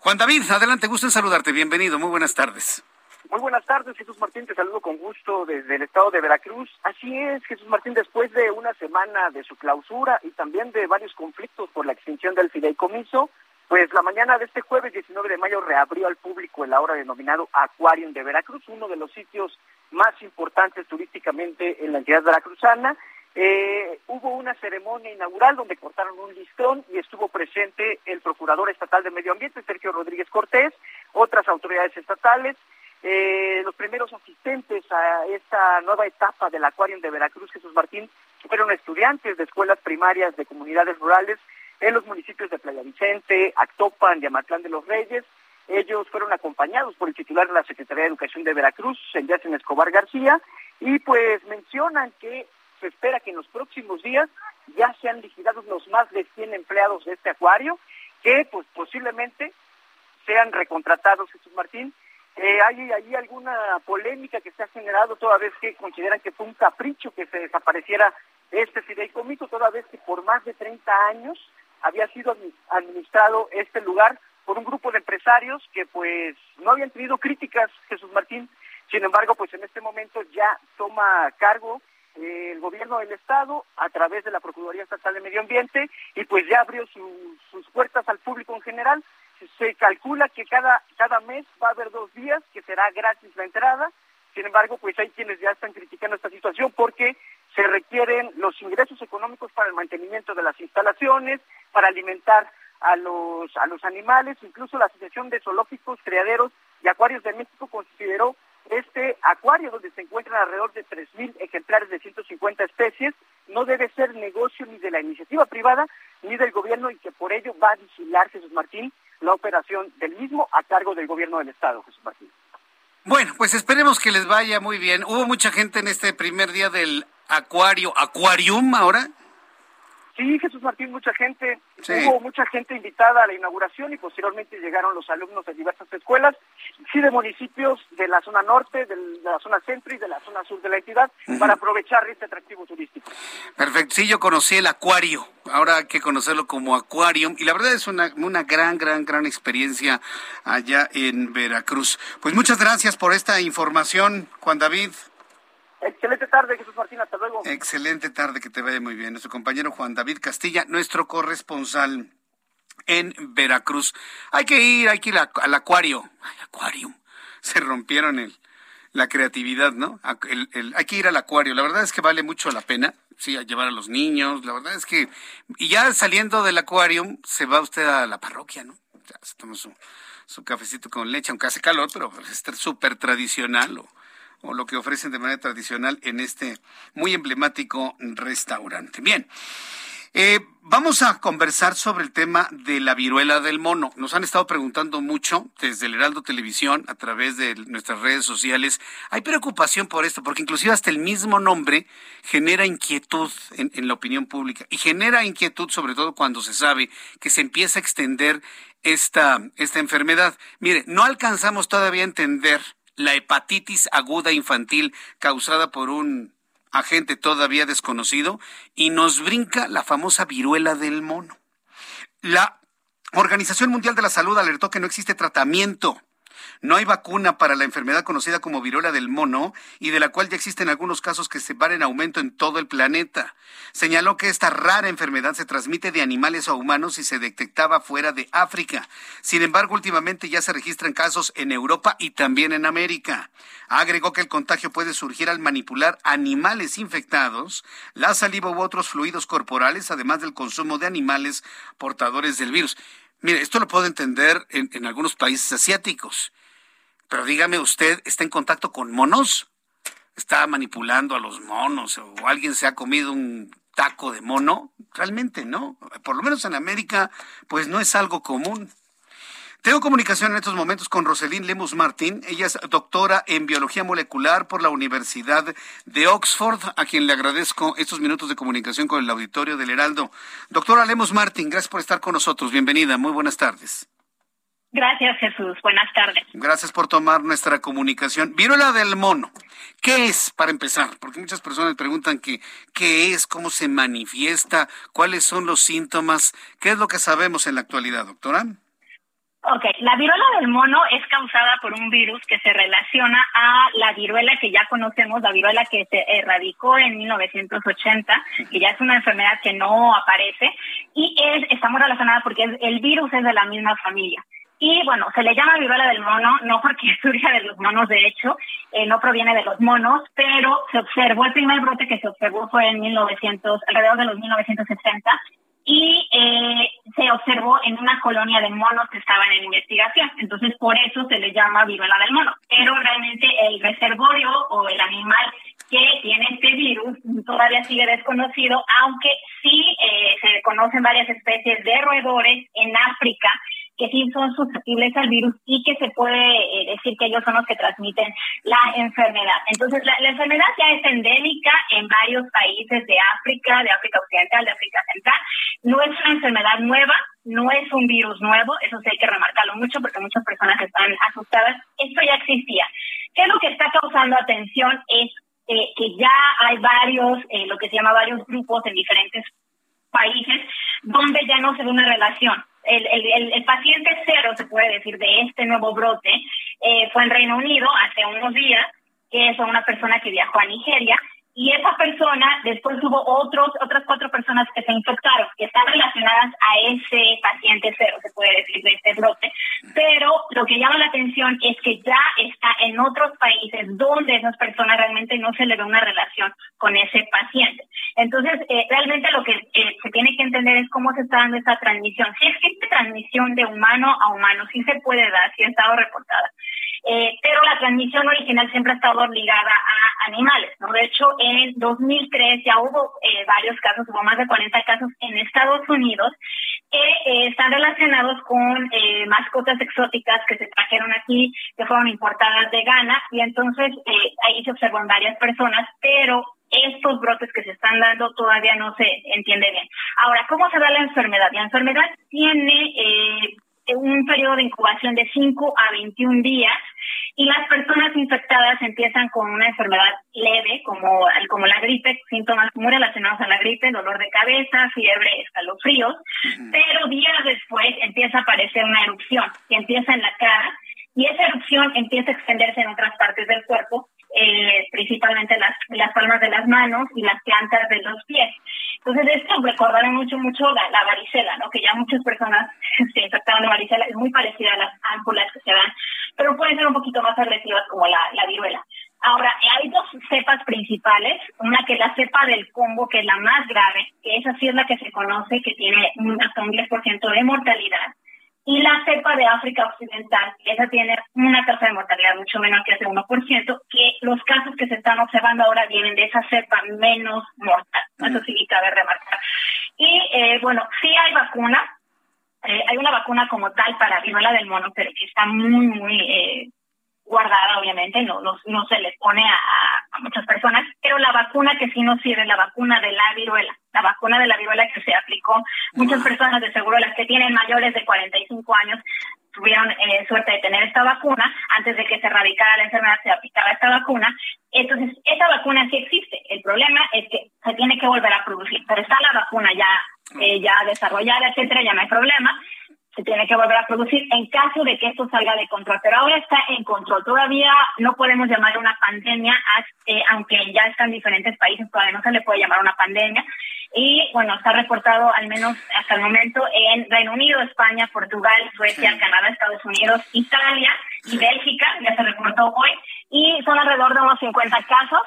Juan David, adelante, gusto en saludarte. Bienvenido, muy buenas tardes. Muy buenas tardes, Jesús Martín, te saludo con gusto desde el estado de Veracruz. Así es, Jesús Martín, después de una semana de su clausura y también de varios conflictos por la extinción del fideicomiso, pues la mañana de este jueves 19 de mayo reabrió al público el ahora denominado Aquarium de Veracruz, uno de los sitios más importantes turísticamente en la entidad veracruzana. Eh, hubo una ceremonia inaugural donde cortaron un listón y estuvo presente el Procurador Estatal de Medio Ambiente, Sergio Rodríguez Cortés, otras autoridades estatales, eh, los primeros asistentes a esta nueva etapa del Acuario de Veracruz, Jesús Martín, fueron estudiantes de escuelas primarias de comunidades rurales en los municipios de Playa Vicente, Actopan y de los Reyes. Ellos fueron acompañados por el titular de la Secretaría de Educación de Veracruz, Yacen Escobar García, y pues mencionan que se espera que en los próximos días ya sean liquidados los más de 100 empleados de este acuario, que pues posiblemente sean recontratados, Jesús Martín, eh, hay ahí alguna polémica que se ha generado toda vez que consideran que fue un capricho que se desapareciera este fideicomiso, toda vez que por más de 30 años había sido administrado este lugar por un grupo de empresarios que pues no habían tenido críticas, Jesús Martín. Sin embargo, pues en este momento ya toma cargo el gobierno del estado a través de la Procuraduría Estatal de Medio Ambiente y pues ya abrió sus puertas al público en general se calcula que cada, cada mes va a haber dos días que será gratis la entrada. Sin embargo, pues hay quienes ya están criticando esta situación porque se requieren los ingresos económicos para el mantenimiento de las instalaciones, para alimentar a los, a los animales, incluso la Asociación de Zoológicos, Criaderos y Acuarios de México consideró este acuario donde se encuentran alrededor de 3.000 ejemplares de 150 especies no debe ser negocio ni de la iniciativa privada ni del gobierno y que por ello va a vigilar Jesús Martín la operación del mismo a cargo del gobierno del estado, Jesús Martín. Bueno, pues esperemos que les vaya muy bien. Hubo mucha gente en este primer día del acuario, Aquarium ahora. Sí, Jesús Martín, mucha gente, hubo mucha gente invitada a la inauguración y posteriormente llegaron los alumnos de diversas escuelas, sí de municipios de la zona norte, de la zona centro y de la zona sur de la entidad, para aprovechar este atractivo turístico. Perfecto, sí, yo conocí el acuario, ahora hay que conocerlo como Aquarium y la verdad es una, una gran, gran, gran experiencia allá en Veracruz. Pues muchas gracias por esta información, Juan David. Excelente tarde, Jesús Martín, hasta luego. Excelente tarde, que te vaya muy bien. Nuestro compañero Juan David Castilla, nuestro corresponsal en Veracruz. Hay que ir, hay que ir al acuario. Ay, acuario. Se rompieron el, la creatividad, ¿no? hay que ir al acuario. La verdad es que vale mucho la pena. Sí, a llevar a los niños. La verdad es que. Y ya saliendo del acuario, se va usted a la parroquia, ¿no? Ya se toma su, cafecito con leche, aunque hace calor, pero es súper tradicional. O, o lo que ofrecen de manera tradicional en este muy emblemático restaurante. Bien. Eh, vamos a conversar sobre el tema de la viruela del mono. Nos han estado preguntando mucho desde el Heraldo Televisión a través de nuestras redes sociales. Hay preocupación por esto, porque inclusive hasta el mismo nombre genera inquietud en, la opinión pública y genera inquietud sobre todo cuando se sabe que se empieza a extender esta, esta enfermedad. Mire, no alcanzamos todavía a entender la hepatitis aguda infantil causada por un agente todavía desconocido y nos brinca la famosa viruela del mono. La Organización Mundial de la Salud alertó que no existe tratamiento no hay vacuna para la enfermedad conocida como viruela del mono y de la cual ya existen algunos casos que se van en aumento en todo el planeta. Señaló que esta rara enfermedad se transmite de animales a humanos y se detectaba fuera de África. Sin embargo, últimamente ya se registran casos en Europa y también en América. Agregó que el contagio puede surgir al manipular animales infectados, la saliva u otros fluidos corporales, además del consumo de animales portadores del virus. Mire, esto lo puedo entender en, en algunos países asiáticos, pero dígame usted, ¿está en contacto con monos? ¿Está manipulando a los monos o alguien se ha comido un taco de mono? Realmente no. Por lo menos en América, pues no es algo común. Tengo comunicación en estos momentos con Roselín Lemus Martín. Ella es doctora en biología molecular por la Universidad de Oxford, a quien le agradezco estos minutos de comunicación con el auditorio del Heraldo. Doctora Lemus Martín, gracias por estar con nosotros. Bienvenida. Muy buenas tardes. Gracias, Jesús. Buenas tardes. Gracias por tomar nuestra comunicación. Viruela del mono. ¿Qué es, para empezar? Porque muchas personas preguntan que, qué es, cómo se manifiesta, cuáles son los síntomas, qué es lo que sabemos en la actualidad, doctora. Ok, la viruela del mono es causada por un virus que se relaciona a la viruela que ya conocemos, la viruela que se erradicó en 1980, que ya es una enfermedad que no aparece, y es, está muy relacionada porque el virus es de la misma familia. Y bueno, se le llama viruela del mono, no porque surja de los monos, de hecho, eh, no proviene de los monos, pero se observó, el primer brote que se observó fue en 1900, alrededor de los 1960, y eh, se observó en una colonia de monos que estaban en investigación. Entonces, por eso se le llama viruela del mono. Pero realmente el reservorio o el animal que tiene este virus todavía sigue desconocido, aunque sí eh, se conocen varias especies de roedores en África que sí son susceptibles al virus y que se puede eh, decir que ellos son los que transmiten la enfermedad. Entonces, la, enfermedad ya es endémica en varios países de África, de África Occidental, de África Central. No es una enfermedad nueva, no es un virus nuevo, eso sí hay que remarcarlo mucho porque muchas personas están asustadas. Esto ya existía. ¿Qué es lo que está causando atención? Es eh, que ya hay varios, eh, lo que se llama varios grupos en diferentes países donde ya no se ve una relación el, el, el, paciente cero, se puede decir, de este nuevo brote eh, fue en Reino Unido hace unos días, que es una persona que viajó a Nigeria y esa persona, después hubo otros, otras cuatro personas que se infectaron, que están relacionadas a ese paciente cero, se puede decir, de este brote. Pero lo que llama la atención es que ya está en otros países donde esas personas realmente no se le ve una relación con ese paciente. Entonces, eh, realmente lo que eh, se tiene que entender es cómo se está dando esta transmisión. Si existe transmisión de humano a humano, sí se puede dar, sí ha estado reportada. Eh, pero la transmisión original siempre ha estado ligada a animales, ¿no? De hecho, en 2003 ya hubo eh, varios casos, hubo más de 40 casos en Estados Unidos que eh, están relacionados con eh, mascotas exóticas que se trajeron aquí, que fueron importadas de Ghana, y entonces ahí se observó varias personas, pero estos brotes que se están dando todavía no se entiende bien. Ahora, ¿cómo se da la enfermedad? La enfermedad tiene un periodo de incubación de 5 a 21 días y las personas infectadas empiezan con una enfermedad leve como, como la gripe, síntomas muy relacionados a la gripe, dolor de cabeza, fiebre, escalofríos, pero días después empieza a aparecer una erupción que empieza en la cara y esa erupción empieza a extenderse en otras partes del cuerpo, eh, principalmente las, las palmas de las manos y las plantas de los pies. Entonces, esto recordará mucho, mucho la, varicela, ¿no? Que ya muchas personas se infectaron de varicela, es muy parecida a las ámpulas que se dan, pero pueden ser un poquito más agresivas como la, la viruela. Ahora, hay dos cepas principales, una que es la cepa del combo, que es la más grave, que esa sí es la que se conoce, que tiene hasta un 10% de mortalidad, y la cepa de África Occidental, esa tiene una tasa de mortalidad mucho menor que ese 1%, que los casos que se están observando ahora vienen de esa cepa menos mortal. Eso sí cabe remarcar. Y eh, bueno, sí hay vacuna, eh, hay una vacuna como tal para viruela del mono, pero que está muy, muy eh, guardada, obviamente, no, no, no se le pone a, a, muchas personas, pero la vacuna que sí nos sirve, la vacuna de la viruela, la vacuna de la viruela que se aplicó, muchas personas de seguro, las que tienen mayores de 45 años, tuvieron eh, suerte de tener esta vacuna, antes de que se erradicara la enfermedad se aplicaba esta vacuna, entonces esa vacuna sí existe, el problema es que se tiene que volver a producir, pero está la vacuna ya, eh, ya desarrollada, etcétera, ya no hay problema, se tiene que volver a producir en caso de que esto salga de control. Pero ahora está en control. Todavía no podemos llamar una pandemia, eh, aunque ya está en diferentes países, todavía no se le puede llamar una pandemia. Y bueno, está reportado al menos hasta el momento en Reino Unido, España, Portugal, Suecia, Canadá, Estados Unidos, Italia y Bélgica, ya se reportó hoy. Y son alrededor de unos 50 casos.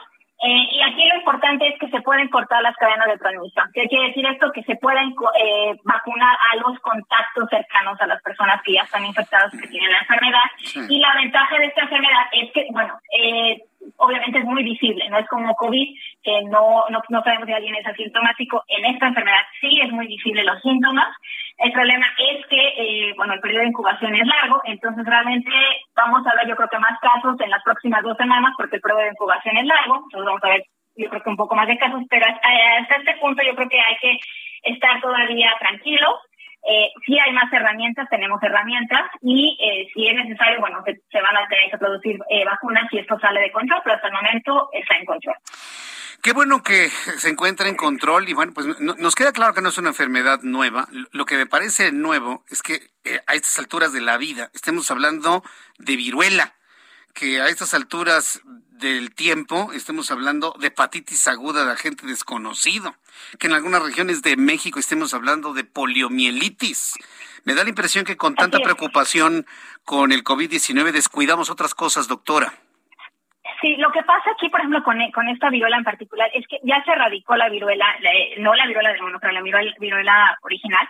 Eh, y aquí lo importante es que se pueden cortar las cadenas de transmisión. ¿Qué quiere decir esto? Que se pueden eh, vacunar a los contactos cercanos a las personas que ya están infectadas, que tienen la enfermedad. Y la ventaja de esta enfermedad es que, bueno, eh, obviamente es muy visible, no es como COVID, que no, no, no sabemos si alguien es asintomático. En esta enfermedad sí es muy visible los síntomas. El problema es que, eh, bueno, el periodo de incubación es largo, entonces realmente vamos a ver, yo creo que más casos en las próximas dos semanas, porque el periodo de incubación es largo, entonces vamos a ver, yo creo que un poco más de casos, pero hasta, hasta este punto yo creo que hay que estar todavía tranquilos eh, si hay más herramientas, tenemos herramientas y eh, si es necesario, bueno, se, van a tener que producir eh, vacunas si esto sale de control, pero hasta el momento está en control. Qué bueno que se encuentra en control y bueno, pues nos queda claro que no es una enfermedad nueva. Lo que me parece nuevo es que eh, a estas alturas de la vida estemos hablando de viruela, que a estas alturas del tiempo estemos hablando de hepatitis aguda de agente desconocido, que en algunas regiones de México estemos hablando de poliomielitis. Me da la impresión que con tanta preocupación con el COVID-19 descuidamos otras cosas, doctora. Sí, lo que pasa aquí, por ejemplo, con, con esta viruela en particular, es que ya se erradicó la viruela, no la viruela del mono, pero la viruela original,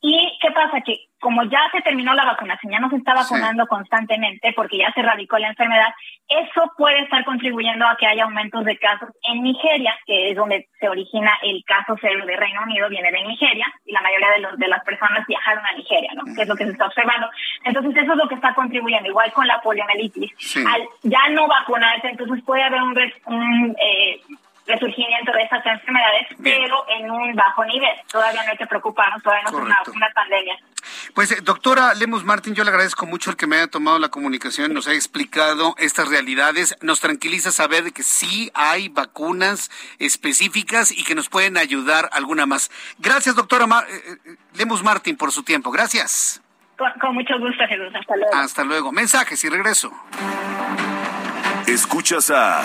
¿Y qué pasa? Que como ya se terminó la vacunación, ya no se está vacunando constantemente porque ya se erradicó la enfermedad, eso puede estar contribuyendo a que haya aumentos de casos en Nigeria, que es donde se origina el caso cero de Reino Unido, viene de Nigeria, y la mayoría de, los, de las personas viajaron a Nigeria, ¿no? Que es lo que se está observando. Entonces, eso es lo que está contribuyendo, igual con la poliomielitis. Al ya no vacunarse, entonces puede haber un, un eh, resurgimiento de estas enfermedades, pero en un bajo nivel. Todavía no hay que preocuparnos, todavía no es una, pandemia. Pues, eh, doctora Lemos Martín, yo le agradezco mucho el que me haya tomado la comunicación, nos ha explicado estas realidades. Nos tranquiliza saber de que sí hay vacunas específicas y que nos pueden ayudar alguna más. Gracias, doctora eh, eh, Lemos Martín, por su tiempo. Gracias. Con, con mucho gusto, Jesús. Hasta luego. Hasta luego. Mensajes y regreso. Escuchas a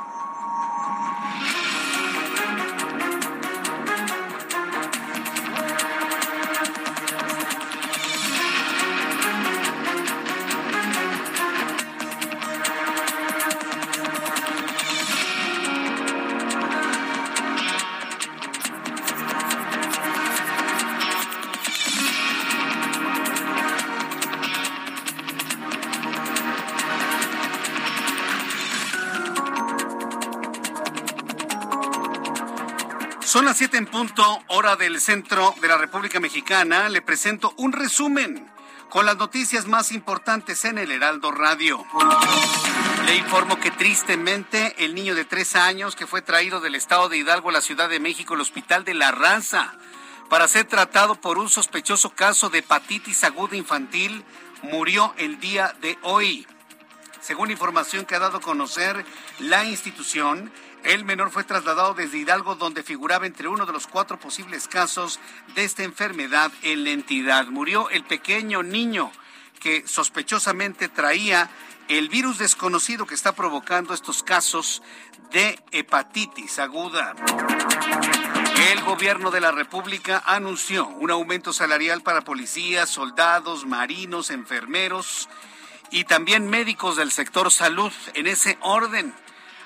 Punto, hora del centro de la República Mexicana. Le presento un resumen con las noticias más importantes en el Heraldo Radio. Le informo que tristemente el niño de tres años que fue traído del estado de Hidalgo a la Ciudad de México, el Hospital de la Raza, para ser tratado por un sospechoso caso de hepatitis aguda infantil, murió el día de hoy. Según información que ha dado a conocer la institución, el menor fue trasladado desde Hidalgo, donde figuraba entre uno de los cuatro posibles casos de esta enfermedad en la entidad. Murió el pequeño niño que sospechosamente traía el virus desconocido que está provocando estos casos de hepatitis aguda. El gobierno de la República anunció un aumento salarial para policías, soldados, marinos, enfermeros y también médicos del sector salud en ese orden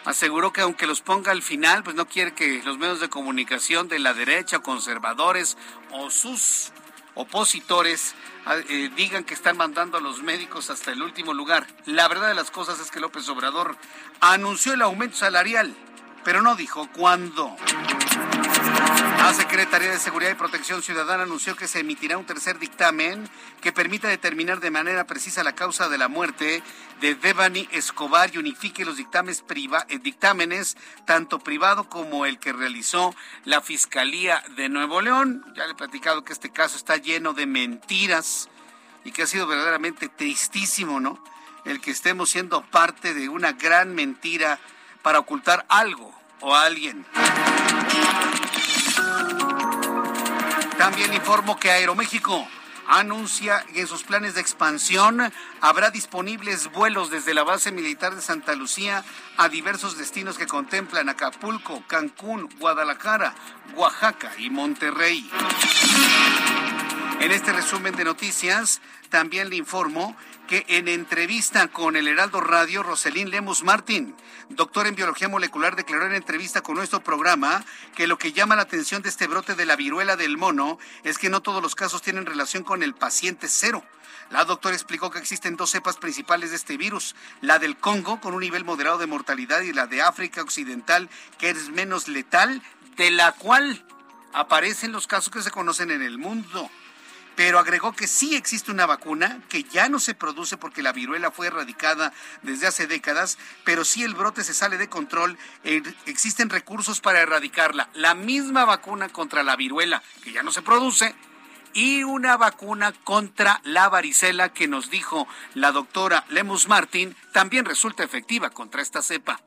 aseguró que aunque los ponga al final, pues no quiere que los medios de comunicación de la derecha, conservadores o sus opositores ah, eh, digan que están mandando a los médicos hasta el último lugar. La verdad de las cosas es que López Obrador anunció el aumento salarial, pero no dijo cuándo. La Secretaría de Seguridad y Protección Ciudadana anunció que se emitirá un tercer dictamen que permita determinar de manera precisa la causa de la muerte de Devani Escobar y unifique los dictámenes, eh, dictámenes tanto privado como el que realizó la Fiscalía de Nuevo León. Ya le he platicado que este caso está lleno de mentiras y que ha sido verdaderamente tristísimo, ¿no? El que estemos siendo parte de una gran mentira para ocultar algo o a alguien. También informo que Aeroméxico anuncia que en sus planes de expansión habrá disponibles vuelos desde la base militar de Santa Lucía a diversos destinos que contemplan Acapulco, Cancún, Guadalajara, Oaxaca y Monterrey. En este resumen de noticias, también le informo que en entrevista con el Heraldo Radio, Roselín Lemus Martín, doctor en biología molecular, declaró en entrevista con nuestro programa que lo que llama la atención de este brote de la viruela del mono es que no todos los casos tienen relación con el paciente cero. La doctora explicó que existen dos cepas principales de este virus, la del Congo con un nivel moderado de mortalidad y la de África Occidental que es menos letal, de la cual aparecen los casos que se conocen en el mundo pero agregó que sí existe una vacuna que ya no se produce porque la viruela fue erradicada desde hace décadas, pero si el brote se sale de control, existen recursos para erradicarla. La misma vacuna contra la viruela, que ya no se produce, y una vacuna contra la varicela que nos dijo la doctora Lemus Martin también resulta efectiva contra esta cepa.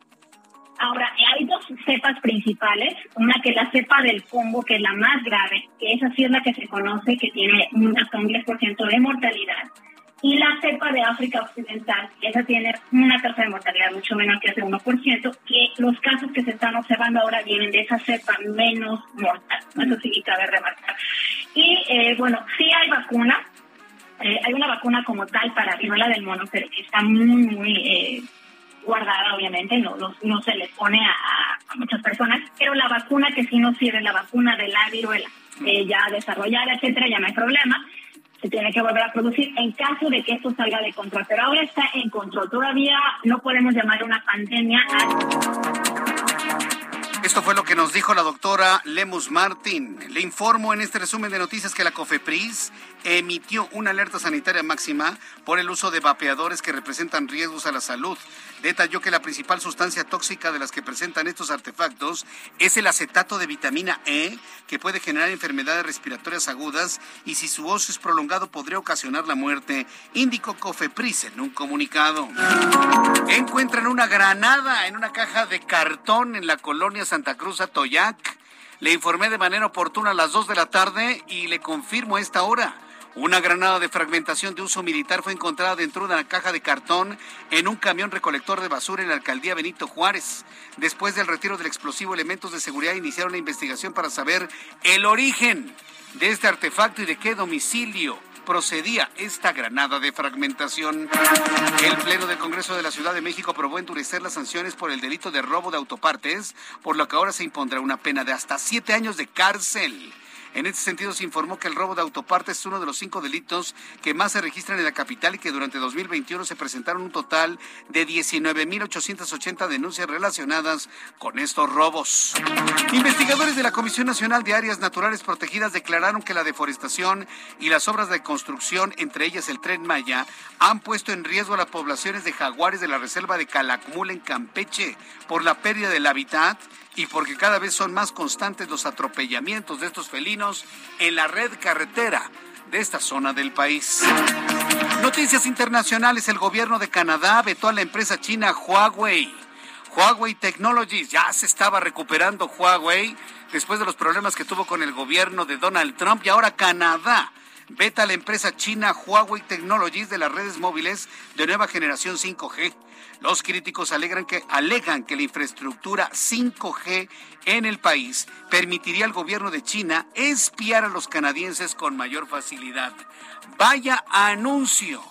Ahora, hay dos cepas principales, una que es la cepa del Congo, que es la más grave, que esa sí es la que se conoce, que tiene hasta un 10% de mortalidad, y la cepa de África Occidental, que esa tiene una tasa de mortalidad mucho menor que ese 1%, que los casos que se están observando ahora vienen de esa cepa menos mortal, eso sí cabe remarcar. Y eh, bueno, sí hay vacuna, eh, hay una vacuna como tal para viruela del mono, pero que está muy, muy... Eh, guardada, obviamente, no, no, se le pone a, muchas personas, pero la vacuna que sí nos sirve, la vacuna de la viruela, ya desarrollada, etcétera, ya no hay problema, se tiene que volver a producir en caso de que esto salga de control, pero ahora está en control, todavía no podemos llamar una pandemia. Esto fue lo que nos dijo la doctora Lemus Martín. Le informo en este resumen de noticias que la COFEPRIS emitió una alerta sanitaria máxima por el uso de vapeadores que representan riesgos a la salud detalló que la principal sustancia tóxica de las que presentan estos artefactos es el acetato de vitamina E, que puede generar enfermedades respiratorias agudas y si su uso es prolongado podría ocasionar la muerte, indicó Cofepris en un comunicado. Encuentran una granada en una caja de cartón en la colonia Santa Cruz Atoyac. Le informé de manera oportuna a las 2 de la tarde y le confirmo esta hora. Una granada de fragmentación de uso militar fue encontrada dentro de una caja de cartón en un camión recolector de basura en la alcaldía Benito Juárez. Después del retiro del explosivo, elementos de seguridad iniciaron la investigación para saber el origen de este artefacto y de qué domicilio procedía esta granada de fragmentación. El Pleno del Congreso de la Ciudad de México aprobó endurecer las sanciones por el delito de robo de autopartes, por lo que ahora se impondrá una pena de hasta siete años de cárcel. En este sentido, se informó que el robo de autopartes es uno de los cinco delitos que más se registran en la capital y que durante 2021 se presentaron un total de 19.880 denuncias relacionadas con estos robos. Investigadores de la Comisión Nacional de Áreas Naturales Protegidas declararon que la deforestación y las obras de construcción, entre ellas el tren Maya, han puesto en riesgo a las poblaciones de jaguares de la reserva de Calakmul en Campeche por la pérdida del hábitat y porque cada vez son más constantes los atropellamientos de estos felinos en la red carretera de esta zona del país. Noticias internacionales, el gobierno de Canadá vetó a la empresa china Huawei. Huawei Technologies, ya se estaba recuperando Huawei después de los problemas que tuvo con el gobierno de Donald Trump y ahora Canadá veta a la empresa china Huawei Technologies de las redes móviles de nueva generación 5G. Los críticos alegan que, alegan que la infraestructura 5G en el país permitiría al gobierno de China espiar a los canadienses con mayor facilidad. Vaya anuncio.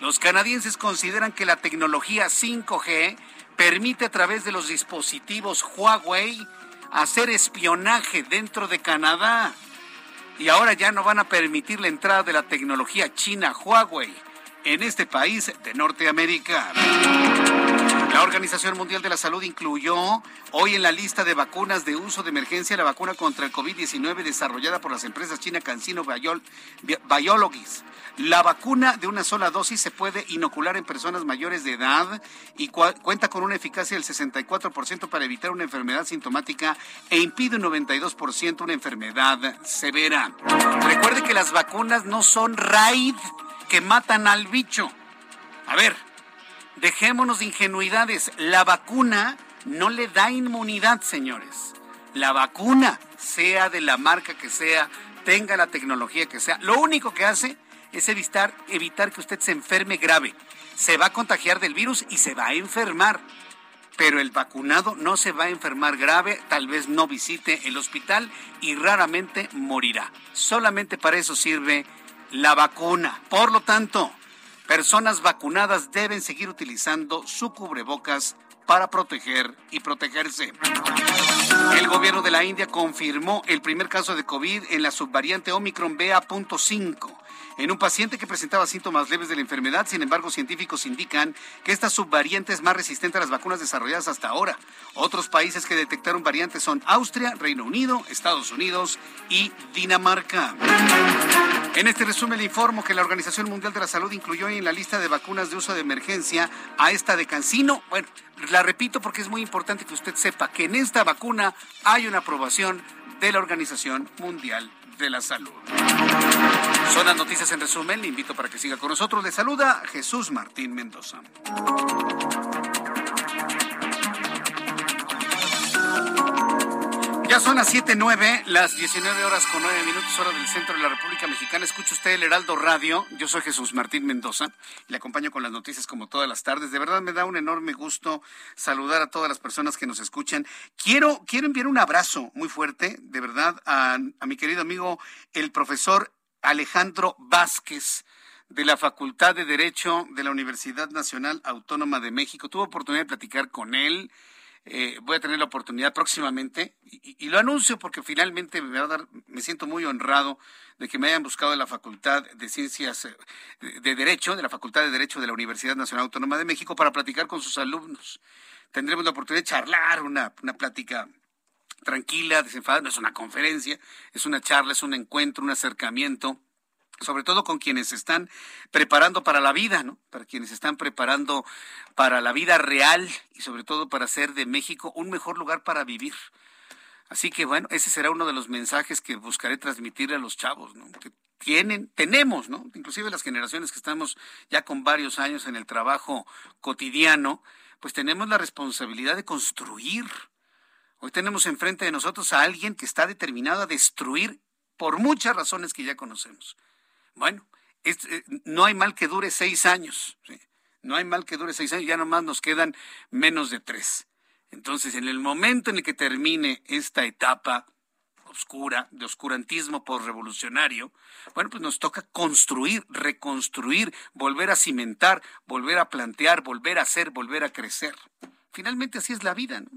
Los canadienses consideran que la tecnología 5G permite a través de los dispositivos Huawei hacer espionaje dentro de Canadá. Y ahora ya no van a permitir la entrada de la tecnología china Huawei en este país de Norteamérica. La Organización Mundial de la Salud incluyó hoy en la lista de vacunas de uso de emergencia la vacuna contra el COVID-19 desarrollada por las empresas chinas CanSino Biologics. La vacuna de una sola dosis se puede inocular en personas mayores de edad y cuenta con una eficacia del 64% para evitar una enfermedad sintomática e impide un 92% una enfermedad severa. Recuerde que las vacunas no son raid que matan al bicho. A ver, dejémonos de ingenuidades. La vacuna no le da inmunidad, señores. La vacuna, sea de la marca que sea, tenga la tecnología que sea, lo único que hace es evitar, evitar que usted se enferme grave. Se va a contagiar del virus y se va a enfermar. Pero el vacunado no se va a enfermar grave, tal vez no visite el hospital y raramente morirá. Solamente para eso sirve la vacuna. Por lo tanto, personas vacunadas deben seguir utilizando su cubrebocas para proteger y protegerse. El gobierno de la India confirmó el primer caso de COVID en la subvariante Omicron BA.5 en un paciente que presentaba síntomas leves de la enfermedad. Sin embargo, científicos indican que esta subvariante es más resistente a las vacunas desarrolladas hasta ahora. Otros países que detectaron variantes son Austria, Reino Unido, Estados Unidos y Dinamarca. En este resumen le informo que la Organización Mundial de la Salud incluyó en la lista de vacunas de uso de emergencia a esta de Cancino. Bueno, la repito porque es muy importante que usted sepa que en esta vacuna hay una aprobación de la Organización Mundial de la Salud. Son las noticias en resumen. Le invito para que siga con nosotros. Le saluda Jesús Martín Mendoza. Ya son las 7.09, las 19 horas con 9 minutos, hora del centro de la República Mexicana. Escucha usted el Heraldo Radio. Yo soy Jesús Martín Mendoza le acompaño con las noticias como todas las tardes. De verdad me da un enorme gusto saludar a todas las personas que nos escuchan. Quiero, quiero enviar un abrazo muy fuerte, de verdad, a, a mi querido amigo, el profesor Alejandro Vázquez de la Facultad de Derecho de la Universidad Nacional Autónoma de México. Tuve oportunidad de platicar con él. Eh, voy a tener la oportunidad próximamente y, lo anuncio porque finalmente me va a dar, me siento muy honrado de que me hayan buscado en la Facultad de Ciencias eh, de Derecho, de la Facultad de Derecho de la Universidad Nacional Autónoma de México para platicar con sus alumnos. Tendremos la oportunidad de charlar una, una plática tranquila, desenfadada, no es una conferencia, es una charla, es un encuentro, un acercamiento sobre todo con quienes están preparando para la vida, ¿no? Para quienes están preparando para la vida real y sobre todo para hacer de México un mejor lugar para vivir. Así que bueno, ese será uno de los mensajes que buscaré transmitirle a los chavos, ¿no? Que tienen, tenemos, ¿no? Inclusive las generaciones que estamos ya con varios años en el trabajo cotidiano, pues tenemos la responsabilidad de construir. Hoy tenemos enfrente de nosotros a alguien que está determinado a destruir por muchas razones que ya conocemos. Bueno, eh, no hay mal que dure seis años. No hay mal que dure seis años, ya nomás nos quedan menos de tres. Entonces, en el momento en el que termine esta etapa oscura, de oscurantismo revolucionario, bueno, pues nos toca construir, reconstruir, volver a cimentar, volver a plantear, volver a hacer, volver a crecer. Finalmente así es la vida, ¿no?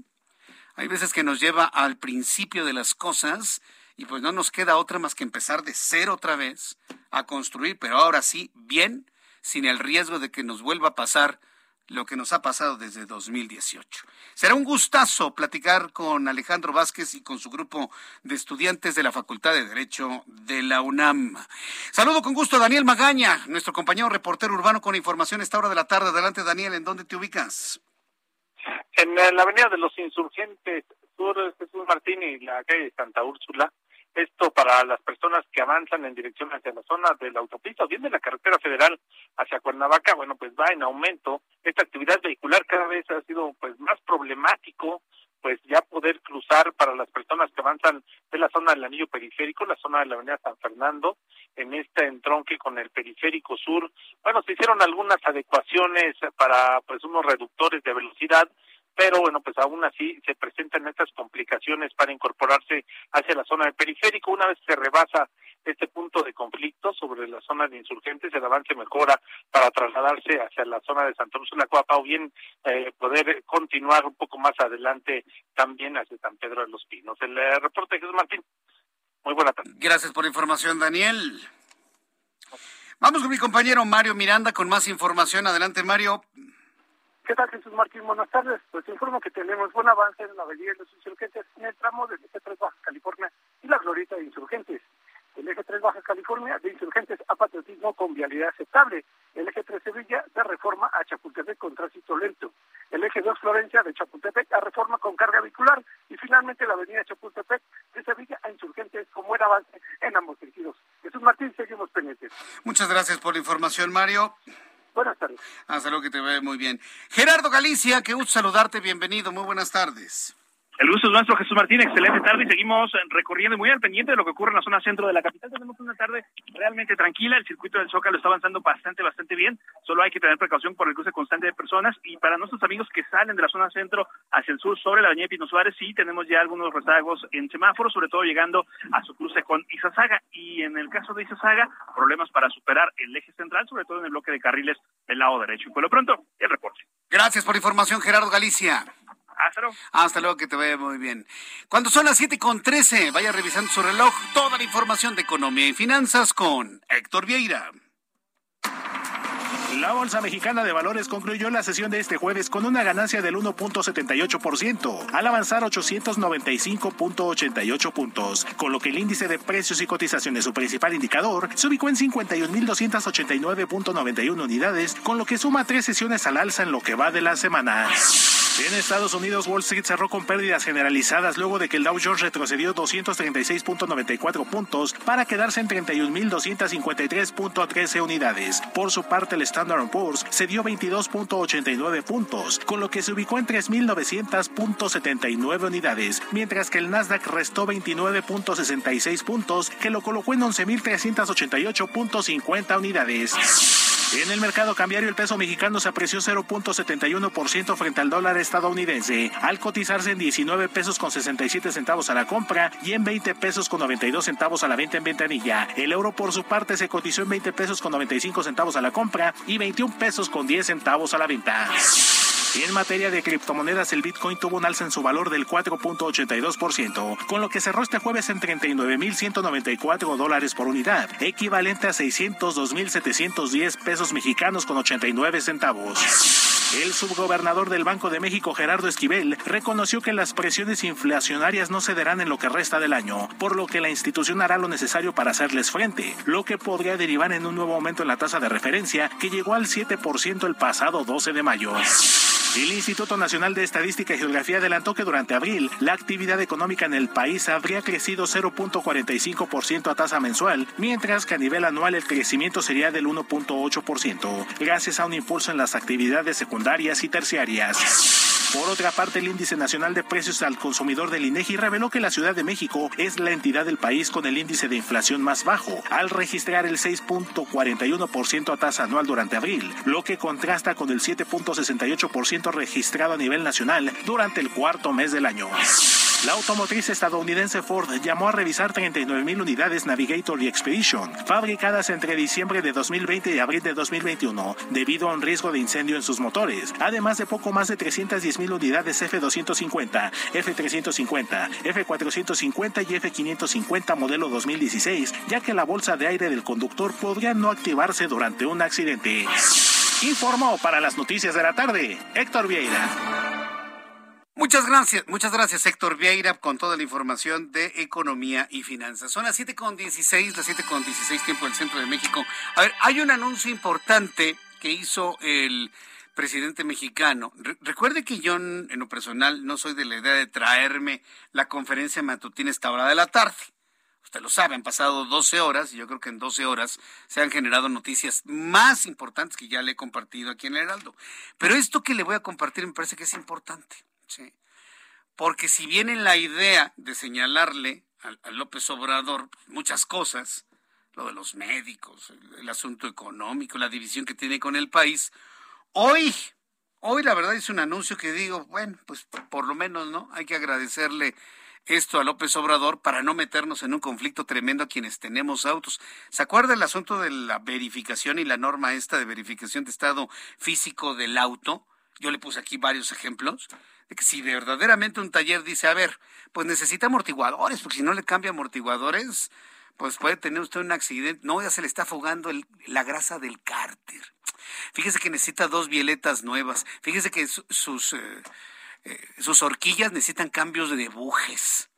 Hay veces que nos lleva al principio de las cosas y pues no nos queda otra más que empezar de cero otra vez a construir, pero ahora sí, bien, sin el riesgo de que nos vuelva a pasar lo que nos ha pasado desde 2018. Será un gustazo platicar con Alejandro Vázquez y con su grupo de estudiantes de la Facultad de Derecho de la UNAM. Saludo con gusto a Daniel Magaña, nuestro compañero reportero urbano con información a esta hora de la tarde. Adelante, Daniel, ¿en dónde te ubicas? En la Avenida de los Insurgentes, sur Jesús Martín y la calle Santa Úrsula. Esto para las personas que avanzan en dirección hacia la zona de la autopista o bien de la carretera federal hacia Cuernavaca, bueno, pues va en aumento. Esta actividad vehicular cada vez ha sido pues más problemático, pues ya poder cruzar para las personas que avanzan de la zona del anillo periférico, la zona de la avenida San Fernando, en este entronque con el periférico sur. Bueno, se hicieron algunas adecuaciones para pues unos reductores de velocidad pero bueno, pues aún así se presentan estas complicaciones para incorporarse hacia la zona del periférico. Una vez se rebasa este punto de conflicto sobre la zona de insurgentes, el avance mejora para trasladarse hacia la zona de Santa Cruz de la Cuapa o bien eh, poder continuar un poco más adelante también hacia San Pedro de los Pinos. El eh, reporte de Jesús Martín. Muy buena tarde. Gracias por la información, Daniel. Vamos con mi compañero Mario Miranda con más información. Adelante, Mario. ¿Qué tal, Jesús Martín? Buenas tardes. Pues informo que tenemos buen avance en la avenida de los insurgentes en el tramo del eje 3 Baja California y la glorieta de insurgentes. El eje 3 Baja California de insurgentes a patriotismo con vialidad aceptable. El eje 3 Sevilla de reforma a Chapultepec con tránsito lento. El eje 2 Florencia de Chapultepec a reforma con carga vehicular. Y finalmente la avenida Chapultepec de Sevilla a insurgentes con buen avance en ambos sentidos. Jesús Martín, seguimos pendientes. Muchas gracias por la información, Mario. Buenas tardes. Hasta luego, que te ve muy bien. Gerardo Galicia, qué gusto saludarte, bienvenido, muy buenas tardes. El gusto es nuestro, Jesús Martín. Excelente tarde seguimos recorriendo muy al pendiente de lo que ocurre en la zona centro de la capital. Tenemos una tarde realmente tranquila. El circuito del Zócalo está avanzando bastante, bastante bien. Solo hay que tener precaución por el cruce constante de personas. Y para nuestros amigos que salen de la zona centro hacia el sur sobre la avenida Pino Suárez, sí tenemos ya algunos rezagos en semáforos, sobre todo llegando a su cruce con Izazaga. Y en el caso de Izazaga, problemas para superar el eje central, sobre todo en el bloque de carriles del lado derecho. Y por lo pronto, el reporte. Gracias por la información, Gerardo Galicia. Hasta luego. Hasta luego, que te vaya muy bien. Cuando son las siete con trece, vaya revisando su reloj toda la información de economía y finanzas con Héctor Vieira. La Bolsa Mexicana de Valores concluyó la sesión de este jueves con una ganancia del 1.78%, al avanzar 895.88 puntos, con lo que el índice de precios y cotizaciones, su principal indicador, se ubicó en 51.289.91 unidades, con lo que suma tres sesiones al alza en lo que va de la semana. En Estados Unidos, Wall Street cerró con pérdidas generalizadas luego de que el Dow Jones retrocedió 236.94 puntos para quedarse en 31.253.13 unidades. Por su parte, el Standard Poor's se dio 22.89 puntos, con lo que se ubicó en 3.900.79 unidades, mientras que el Nasdaq restó 29.66 puntos, que lo colocó en 11.388.50 unidades. En el mercado cambiario el peso mexicano se apreció 0.71% frente al dólar estadounidense, al cotizarse en 19 pesos con 67 centavos a la compra y en 20 pesos con 92 centavos a la venta en ventanilla. El euro por su parte se cotizó en 20 pesos con 95 centavos a la compra y 21 pesos con 10 centavos a la venta. Y en materia de criptomonedas, el Bitcoin tuvo un alza en su valor del 4.82%, con lo que cerró este jueves en 39.194 dólares por unidad, equivalente a 602.710 pesos mexicanos con 89 centavos. El subgobernador del Banco de México, Gerardo Esquivel, reconoció que las presiones inflacionarias no cederán en lo que resta del año, por lo que la institución hará lo necesario para hacerles frente, lo que podría derivar en un nuevo aumento en la tasa de referencia que llegó al 7% el pasado 12 de mayo. El Instituto Nacional de Estadística y Geografía adelantó que durante abril la actividad económica en el país habría crecido 0.45% a tasa mensual, mientras que a nivel anual el crecimiento sería del 1.8%, gracias a un impulso en las actividades secundarias y terciarias. Por otra parte, el Índice Nacional de Precios al Consumidor del INEGI reveló que la Ciudad de México es la entidad del país con el índice de inflación más bajo, al registrar el 6.41% a tasa anual durante abril, lo que contrasta con el 7.68% registrado a nivel nacional durante el cuarto mes del año. La automotriz estadounidense Ford llamó a revisar 39.000 unidades Navigator y Expedition, fabricadas entre diciembre de 2020 y abril de 2021, debido a un riesgo de incendio en sus motores, además de poco más de 310.000 unidades F250, F350, F450 y F550 modelo 2016, ya que la bolsa de aire del conductor podría no activarse durante un accidente. Informó para las noticias de la tarde Héctor Vieira. Muchas gracias, muchas gracias Héctor Vieira con toda la información de economía y finanzas. Son las 7.16, las 7.16 tiempo del centro de México. A ver, hay un anuncio importante que hizo el presidente mexicano. recuerde que yo en lo personal no soy de la idea de traerme la conferencia matutina esta hora de la tarde. Usted lo sabe, han pasado 12 horas y yo creo que en 12 horas se han generado noticias más importantes que ya le he compartido aquí en el Heraldo. Pero esto que le voy a compartir me parece que es importante. ¿sí? Porque si viene la idea de señalarle a, López Obrador muchas cosas, lo de los médicos, el, el, asunto económico, la división que tiene con el país, hoy, hoy la verdad es un anuncio que digo, bueno, pues por lo menos, ¿no? Hay que agradecerle esto a López Obrador para no meternos en un conflicto tremendo a quienes tenemos autos. ¿Se acuerda el asunto de la verificación y la norma esta de verificación de estado físico del auto? Yo le puse aquí varios ejemplos de que si verdaderamente un taller dice, a ver, pues necesita amortiguadores, porque si no le cambia amortiguadores, pues puede tener usted un accidente. No, ya se le está afogando la grasa del cárter. Fíjese que necesita dos violetas nuevas. Fíjese que sus, eh, sus horquillas necesitan cambios de bujes.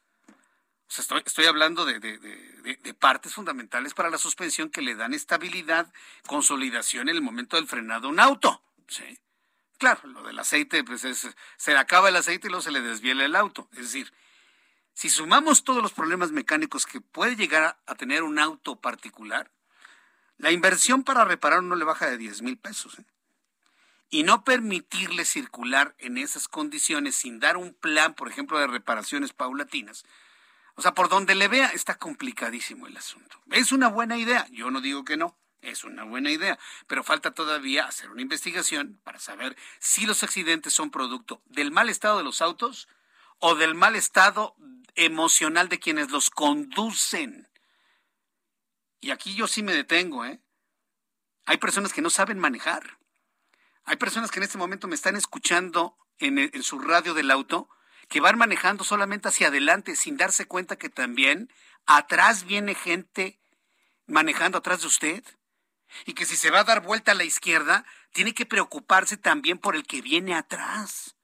O sea, estoy, hablando de, partes fundamentales para la suspensión que le dan estabilidad, consolidación en el momento del frenado a un auto. Claro, lo del aceite, pues es, se le acaba el aceite y luego se le desviela el auto. Es decir, si sumamos todos los problemas mecánicos que puede llegar a, tener un auto particular, la inversión para reparar no le baja de 10 mil pesos. ¿eh? Y no permitirle circular en esas condiciones sin dar un plan, por ejemplo, de reparaciones paulatinas. O sea, por donde le vea, está complicadísimo el asunto. Es una buena idea, yo no digo que no. Es una buena idea, pero falta todavía hacer una investigación para saber si los accidentes son producto del mal estado de los autos o del mal estado emocional de quienes los conducen. Y aquí yo sí me detengo, ¿eh? Hay personas que no saben manejar. Hay personas que en este momento me están escuchando en, su radio del auto que van manejando solamente hacia adelante sin darse cuenta que también atrás viene gente manejando atrás de usted Y que si se va a dar vuelta a la izquierda, tiene que preocuparse también por el que viene atrás.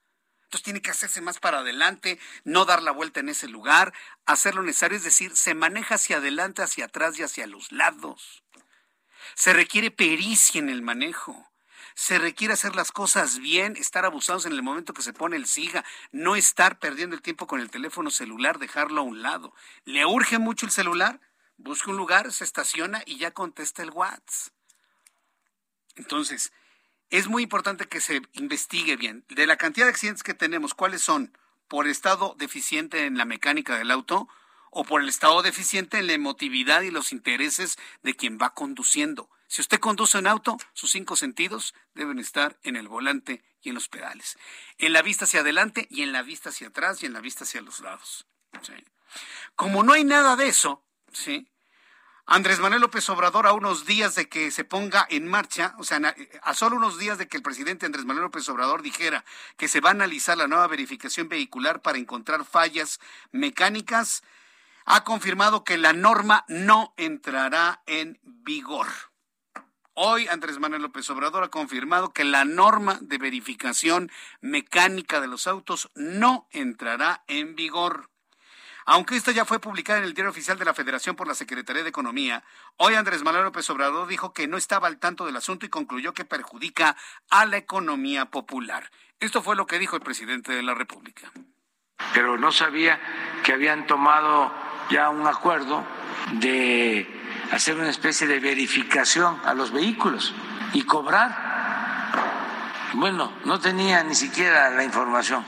Entonces tiene que hacerse más para adelante, no dar la vuelta en ese lugar, hacer lo necesario, es decir, se maneja hacia adelante, hacia atrás y hacia los lados. Se requiere pericia en el manejo. Se requiere hacer las cosas bien, estar abusados en el momento que se pone el SIGA, no estar perdiendo el tiempo con el teléfono celular, dejarlo a un lado. ¿Le urge mucho el celular? Busca un lugar, se estaciona y ya contesta el WhatsApp. Entonces, es muy importante que se investigue bien. De la cantidad de accidentes que tenemos, ¿cuáles son? ¿Por estado deficiente en la mecánica del auto o por el estado deficiente en la emotividad y los intereses de quien va conduciendo? Si usted conduce un auto, sus cinco sentidos deben estar en el volante y en los pedales. En la vista hacia adelante y en la vista hacia atrás y en la vista hacia los lados. Como no hay nada de eso, ¿sí? Andrés Manuel López Obrador a unos días de que se ponga en marcha, o sea, a solo unos días de que el presidente Andrés Manuel López Obrador dijera que se va a analizar la nueva verificación vehicular para encontrar fallas mecánicas, ha confirmado que la norma no entrará en vigor. Hoy Andrés Manuel López Obrador ha confirmado que la norma de verificación mecánica de los autos no entrará en vigor. Aunque esta ya fue publicada en el diario oficial de la Federación por la Secretaría de Economía, hoy Andrés Manuel López Obrador dijo que no estaba al tanto del asunto y concluyó que perjudica a la economía popular. Esto fue lo que dijo el presidente de la República. Pero no sabía que habían tomado ya un acuerdo de hacer una especie de verificación a los vehículos y cobrar. Bueno, no tenía ni siquiera la información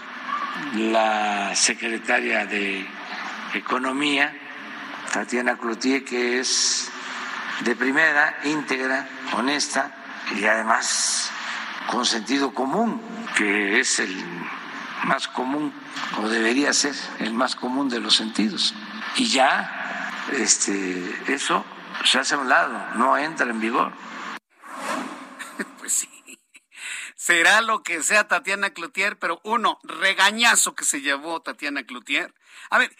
la secretaria de Economía, Tatiana Cloutier, que es de primera, íntegra, honesta y además con sentido común, que es el más común o debería ser el más común de los sentidos. Y ya este, eso se hace a un lado, no entra en vigor. Pues sí. Será lo que sea Tatiana Cloutier, pero uno, regañazo que se llevó Tatiana Cloutier. A ver,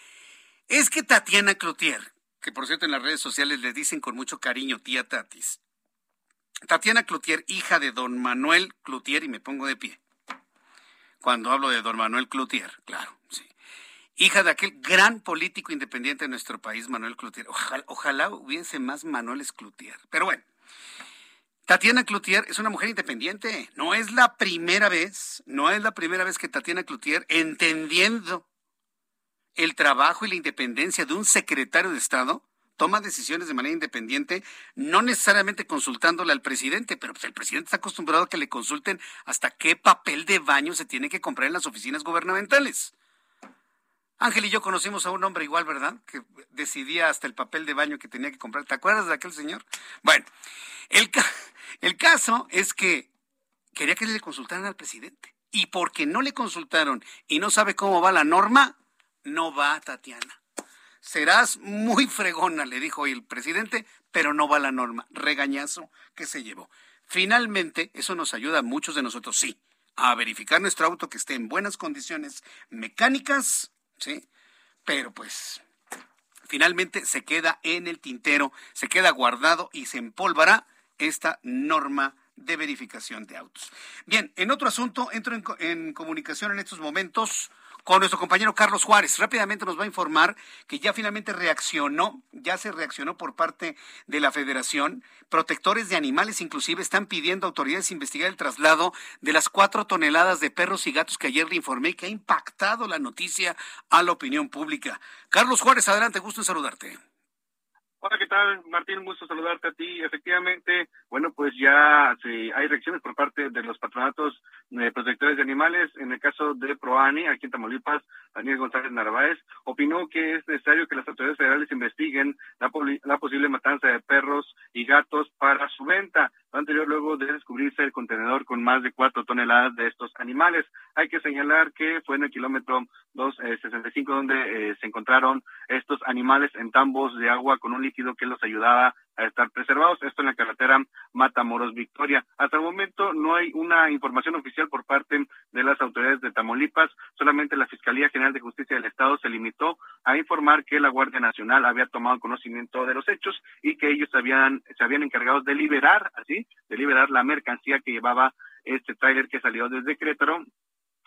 es que Tatiana Cloutier, que por cierto en las redes sociales le dicen con mucho cariño tía Tatis, Tatiana Cloutier, hija de don Manuel Cloutier, y me pongo de pie. Cuando hablo de don Manuel Cloutier, claro. Hija de aquel gran político independiente de nuestro país, Manuel Cloutier. Ojalá, ojalá hubiese más Manuel Cloutier. Pero bueno, Tatiana Cloutier es una mujer independiente. No es la primera vez, no es la primera vez que Tatiana Cloutier, entendiendo el trabajo y la independencia de un secretario de Estado, toma decisiones de manera independiente, no necesariamente consultándole al presidente, pero pues el presidente está acostumbrado a que le consulten hasta qué papel de baño se tiene que comprar en las oficinas gubernamentales. Ángel y yo conocimos a un hombre igual, ¿verdad? Que decidía hasta el papel de baño que tenía que comprar. ¿Te acuerdas de aquel señor? Bueno, el, caso es que quería que le consultaran al presidente. Y porque no le consultaron y no sabe cómo va la norma, no va Tatiana. Serás muy fregona, le dijo el presidente, pero no va la norma. Regañazo que se llevó. Finalmente, eso nos ayuda a muchos de nosotros, sí, a verificar nuestro auto que esté en buenas condiciones mecánicas, sí, pero pues finalmente se queda en el tintero, se queda guardado y se empolvará esta norma de verificación de autos. Bien, en otro asunto, entro en, en comunicación en estos momentos con nuestro compañero Carlos Juárez. Rápidamente nos va a informar que ya finalmente reaccionó, ya se reaccionó por parte de la Federación. Protectores de animales inclusive están pidiendo a autoridades investigar el traslado de las cuatro toneladas de perros y gatos que ayer le informé que ha impactado la noticia a la opinión pública. Carlos Juárez, adelante, gusto en saludarte. Hola, ¿qué tal, Martín? Un gusto saludarte a ti. Efectivamente, bueno, pues ya sí, hay reacciones por parte de los patronatos de protectores de animales. En el caso de Proani, aquí en Tamaulipas, Daniel González Narváez opinó que es necesario que las autoridades federales investiguen la posible matanza de perros y gatos para su venta. Anterior luego de descubrirse el contenedor con más de cuatro toneladas de estos animales. Hay que señalar que fue en el kilómetro 265 eh, donde eh, se encontraron estos animales en tambos de agua con un líquido que los ayudaba a estar preservados. Esto en la carretera Matamoros Victoria. Hasta el momento no hay una información oficial por parte de las autoridades de Tamaulipas. Solamente la Fiscalía General de Justicia del Estado se limitó a informar que la Guardia Nacional había tomado conocimiento de los hechos y que ellos habían, se habían encargado de liberar, así, de liberar la mercancía que llevaba este tráiler que salió desde Querétaro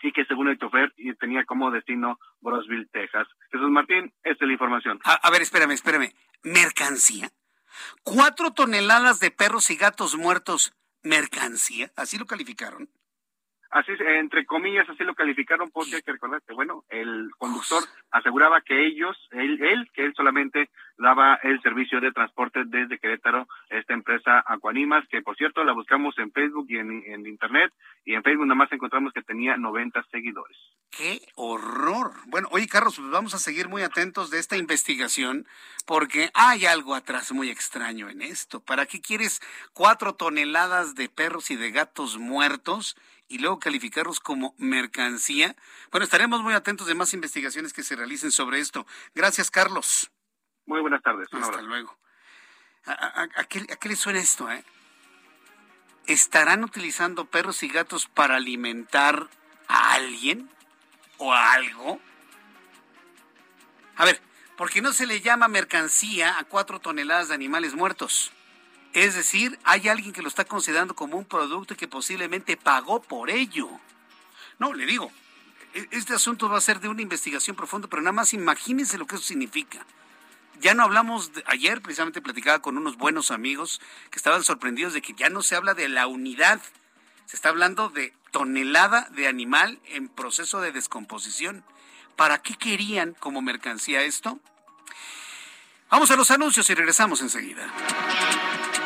y que según el chofer tenía como destino Brosville, Texas. Jesús Martín, esta es la información. A, ver, espérame, espérame. ¿Mercancía? ¿Cuatro toneladas de perros y gatos muertos? ¿Mercancía? ¿Así lo calificaron? Así, entre comillas, así lo calificaron porque hay que recordar que, bueno, el conductor aseguraba que ellos, él, él, que él solamente daba el servicio de transporte desde Querétaro, esta empresa Aquanimas, que por cierto la buscamos en Facebook y en, Internet, y en Facebook nada más encontramos que tenía 90 seguidores. ¡Qué horror! Bueno, oye, Carlos, pues vamos a seguir muy atentos de esta investigación, porque hay algo atrás muy extraño en esto. ¿Para qué quieres cuatro toneladas de perros y de gatos muertos? Y luego calificarlos como mercancía. Bueno, estaremos muy atentos de más investigaciones que se realicen sobre esto. Gracias, Carlos. Muy buenas tardes. Hasta luego. ¿A, qué, ¿A, qué, le suena esto? Eh? ¿Estarán utilizando perros y gatos para alimentar a alguien o a algo? A ver, ¿por qué no se le llama mercancía a cuatro toneladas de animales muertos? Es decir, hay alguien que lo está considerando como un producto y que posiblemente pagó por ello. No, le digo, e-, este asunto va a ser de una investigación profunda, pero nada más imagínense lo que eso significa. Ya no hablamos, de, ayer precisamente platicaba con unos buenos amigos que estaban sorprendidos de que ya no se habla de la unidad, se está hablando de tonelada de animal en proceso de descomposición. ¿Para qué querían como mercancía esto? Vamos a los anuncios y regresamos enseguida.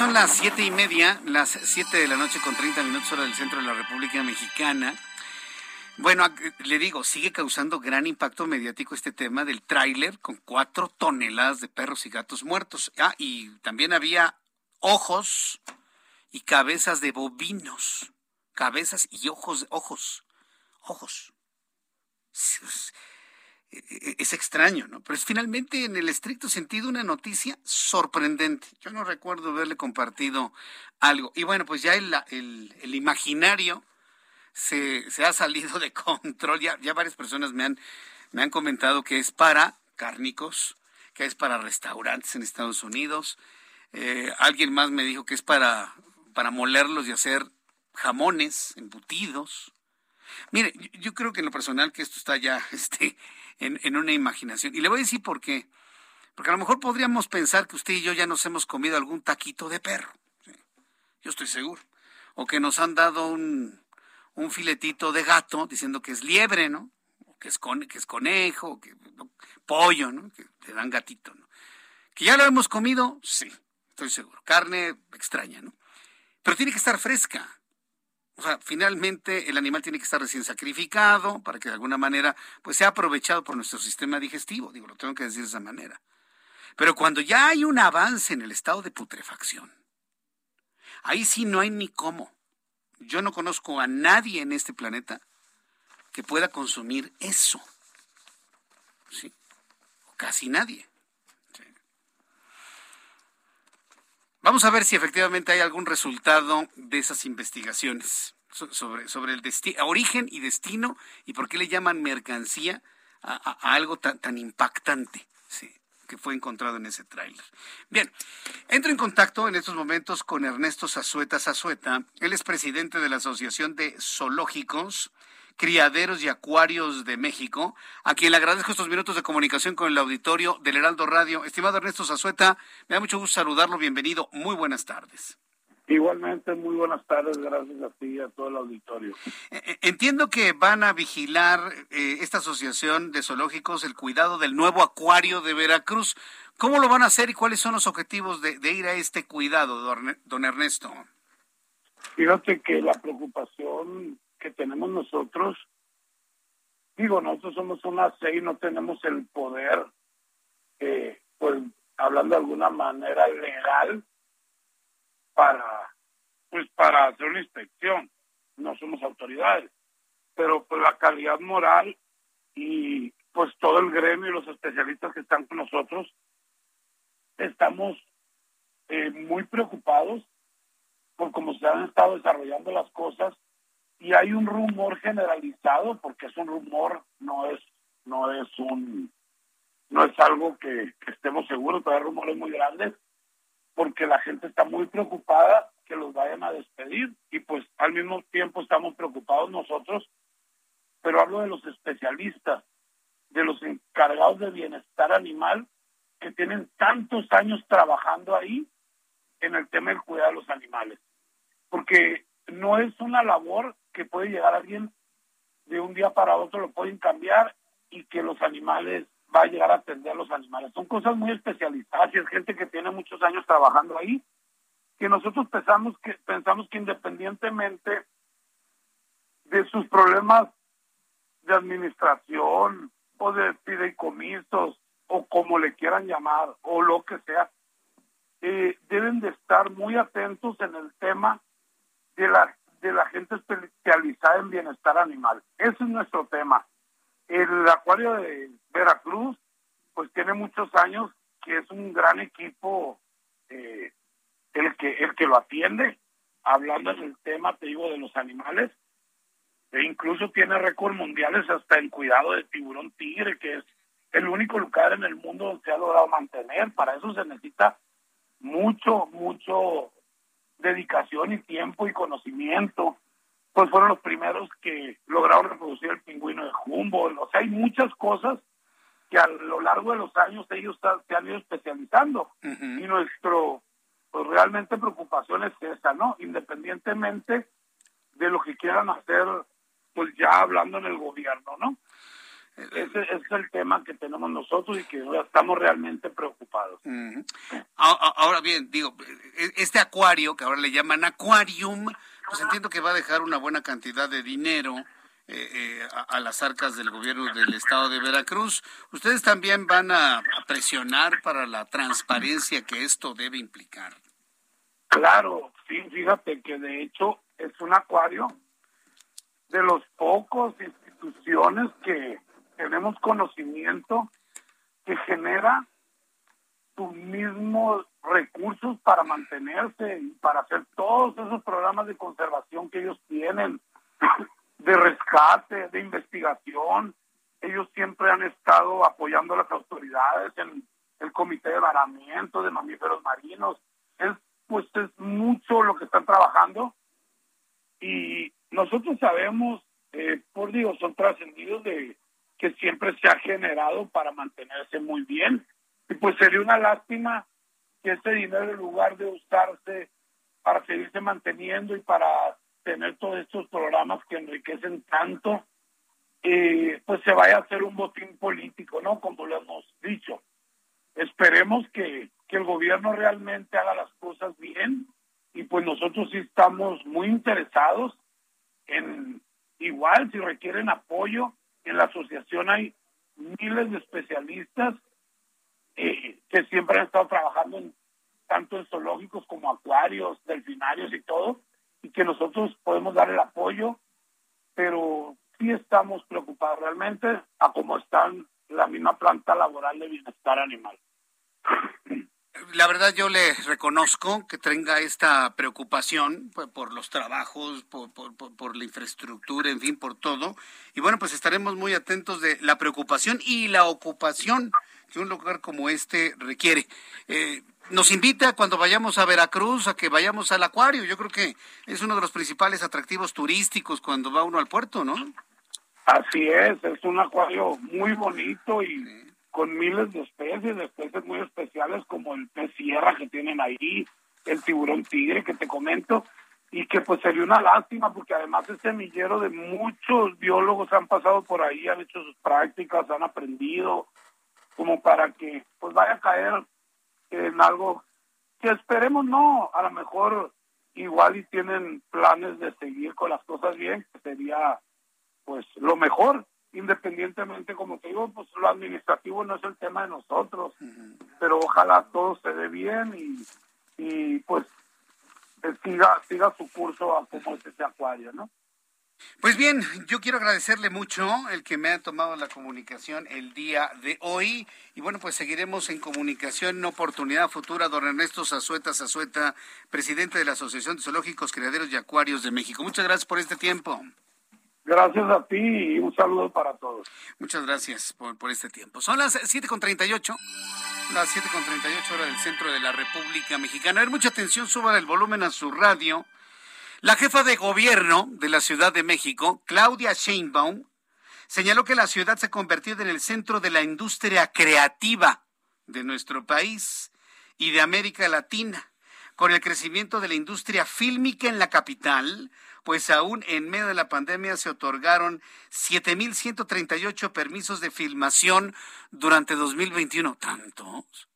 Son las siete y media, las siete de la noche con 30 minutos hora del centro de la República Mexicana. Bueno, le digo, sigue causando gran impacto mediático este tema del tráiler con cuatro toneladas de perros y gatos muertos. Ah, y también había ojos y cabezas de bovinos. Cabezas y ojos, ojos, ojos. E, es extraño, ¿no? Pero es finalmente, en el estricto sentido, una noticia sorprendente. Yo no recuerdo haberle compartido algo. Y bueno, pues ya el, el, imaginario se, se, ha salido de control. Ya, ya varias personas me han, me han comentado que es para cárnicos, que es para restaurantes en Estados Unidos. Eh, alguien más me dijo que es para, para molerlos y hacer jamones, embutidos. Mire, yo creo que en lo personal que esto está ya este, en, una imaginación. Y le voy a decir por qué. Porque a lo mejor podríamos pensar que usted y yo ya nos hemos comido algún taquito de perro. Yo estoy seguro. O que nos han dado un, un filetito de gato diciendo que es liebre, ¿no? Que es, que es conejo, que pollo, ¿no? Que le dan gatito, ¿no? Que ya lo hemos comido, sí, estoy seguro. Carne extraña, ¿no? Pero tiene que estar fresca. O sea, finalmente el animal tiene que estar recién sacrificado para que de alguna manera pues sea aprovechado por nuestro sistema digestivo, digo, lo tengo que decir de esa manera. Pero cuando ya hay un avance en el estado de putrefacción, ahí sí no hay ni cómo. Yo no conozco a nadie en este planeta que pueda consumir eso. ¿Sí? Casi nadie. Vamos a ver si efectivamente hay algún resultado de esas investigaciones sobre, sobre el origen y destino y por qué le llaman mercancía a, algo tan, tan impactante que fue encontrado en ese tráiler. Bien, entro en contacto en estos momentos con Ernesto Zazueta Zazueta. Él es presidente de la Asociación de Zoológicos Criaderos y Acuarios de México, a quien le agradezco estos minutos de comunicación con el auditorio del Heraldo Radio. Estimado Ernesto Zazueta, me da mucho gusto saludarlo. Bienvenido. Muy buenas tardes. Igualmente, muy buenas tardes, gracias a ti y a todo el auditorio. Eh, eh, entiendo que van a vigilar eh, esta asociación de zoológicos el cuidado del nuevo acuario de Veracruz. ¿Cómo lo van a hacer y cuáles son los objetivos de, ir a este cuidado, don Ernesto? Fíjate que la preocupación que tenemos nosotros, digo, nosotros somos una y no tenemos el poder, pues hablando de alguna manera legal, para pues para hacer una inspección. No somos autoridades. Pero pues la calidad moral y pues todo el gremio y los especialistas que están con nosotros estamos eh, muy preocupados por cómo se han estado desarrollando las cosas y hay un rumor generalizado porque es un rumor no es no es un no es algo que, estemos seguros pero hay rumores muy grandes porque la gente está muy preocupada que los vayan a despedir y pues al mismo tiempo estamos preocupados nosotros, pero hablo de los especialistas, de los encargados de bienestar animal que tienen tantos años trabajando ahí en el tema del cuidado de los animales. Porque no es una labor que puede llegar alguien de un día para otro, lo pueden cambiar y que los animales va a llegar a atender a los animales. Son cosas muy especializadas y es gente que tiene muchos años trabajando ahí, que nosotros pensamos que, pensamos que independientemente de sus problemas de administración o de fideicomisos o como le quieran llamar o lo que sea, eh, deben de estar muy atentos en el tema de la de la gente especializada en bienestar animal. Ese es nuestro tema. El acuario de Veracruz, pues tiene muchos años que es un gran equipo eh, el que el que lo atiende, hablando del tema, te digo, de los animales, e incluso tiene récords mundiales hasta en cuidado de tiburón tigre, que es el único lugar en el mundo donde se ha logrado mantener. Para eso se necesita mucho, mucho dedicación y tiempo y conocimiento pues fueron los primeros que lograron reproducir el pingüino de Humboldt. O sea, hay muchas cosas que a lo largo de los años ellos se han ido especializando. Y nuestro, pues realmente preocupación es esa, ¿no? Independientemente de lo que quieran hacer, pues ya hablando en el gobierno, ¿no? Ese, es el tema que tenemos nosotros y que estamos realmente preocupados. Ahora bien, digo, e, este acuario, que ahora le llaman aquarium, pues entiendo que va a dejar una buena cantidad de dinero eh, eh, a, las arcas del gobierno del estado de Veracruz. ¿Ustedes también van a, presionar para la transparencia que esto debe implicar? Claro, sí, fíjate que de hecho es un acuario de los pocos instituciones que tenemos conocimiento que genera sus mismos recursos para mantenerse y para hacer todos esos programas de conservación que ellos tienen, de rescate, de investigación. Ellos siempre han estado apoyando a las autoridades en el comité de varamiento de mamíferos marinos. Es, pues es mucho lo que están trabajando y nosotros sabemos, eh, por digo, son trascendidos de que siempre se ha generado para mantenerse muy bien. Y pues sería una lástima que ese dinero en lugar de usarse para seguirse manteniendo y para tener todos estos programas que enriquecen tanto, eh, pues se vaya a hacer un botín político, ¿no? Como lo hemos dicho. Esperemos que, que el gobierno realmente haga las cosas bien y pues nosotros sí estamos muy interesados en igual si requieren apoyo en la asociación hay miles de especialistas eh, que siempre han estado trabajando en, tanto en zoológicos como acuarios, delfinarios y todo, y que nosotros podemos dar el apoyo, pero sí estamos preocupados realmente a cómo están la misma planta laboral de bienestar animal. La verdad yo le reconozco que tenga esta preocupación por, los trabajos, por, por, por, la infraestructura, en fin, por todo. Y bueno, pues estaremos muy atentos de la preocupación y la ocupación que un lugar como este requiere. Eh, nos invita cuando vayamos a Veracruz a que vayamos al acuario. Yo creo que es uno de los principales atractivos turísticos cuando va uno al puerto, ¿no? Así es, es un acuario muy bonito y con miles de especies, de especies muy especiales como el pez sierra que tienen ahí, el tiburón tigre que te comento, y que pues sería una lástima porque además es semillero de muchos biólogos han pasado por ahí, han hecho sus prácticas, han aprendido, como para que pues vaya a caer en algo que esperemos no, a lo mejor igual y tienen planes de seguir con las cosas bien, que sería pues lo mejor, independientemente, como te digo, pues lo administrativo no es el tema de nosotros, pero ojalá todo se dé bien y, y pues siga, siga su curso a como es ese acuario, ¿no? Pues bien, yo quiero agradecerle mucho el que me ha tomado la comunicación el día de hoy. Y bueno, pues seguiremos en comunicación en oportunidad futura. Don Ernesto Zazueta Zazueta, presidente de la Asociación de Zoológicos, Criaderos y Acuarios de México. Muchas gracias por este tiempo. Gracias a ti y un saludo para todos. Muchas gracias por, por este tiempo. Son las 7.38, las 7.38 horas del centro de la República Mexicana. A ver, mucha atención, suban el volumen a su radio. La jefa de gobierno de la Ciudad de México, Claudia Sheinbaum, señaló que la ciudad se ha en el centro de la industria creativa de nuestro país y de América Latina. Con el crecimiento de la industria fílmica en la capital, pues aún en medio de la pandemia se otorgaron 7.138 permisos de filmación durante 2021. ¿Tantos?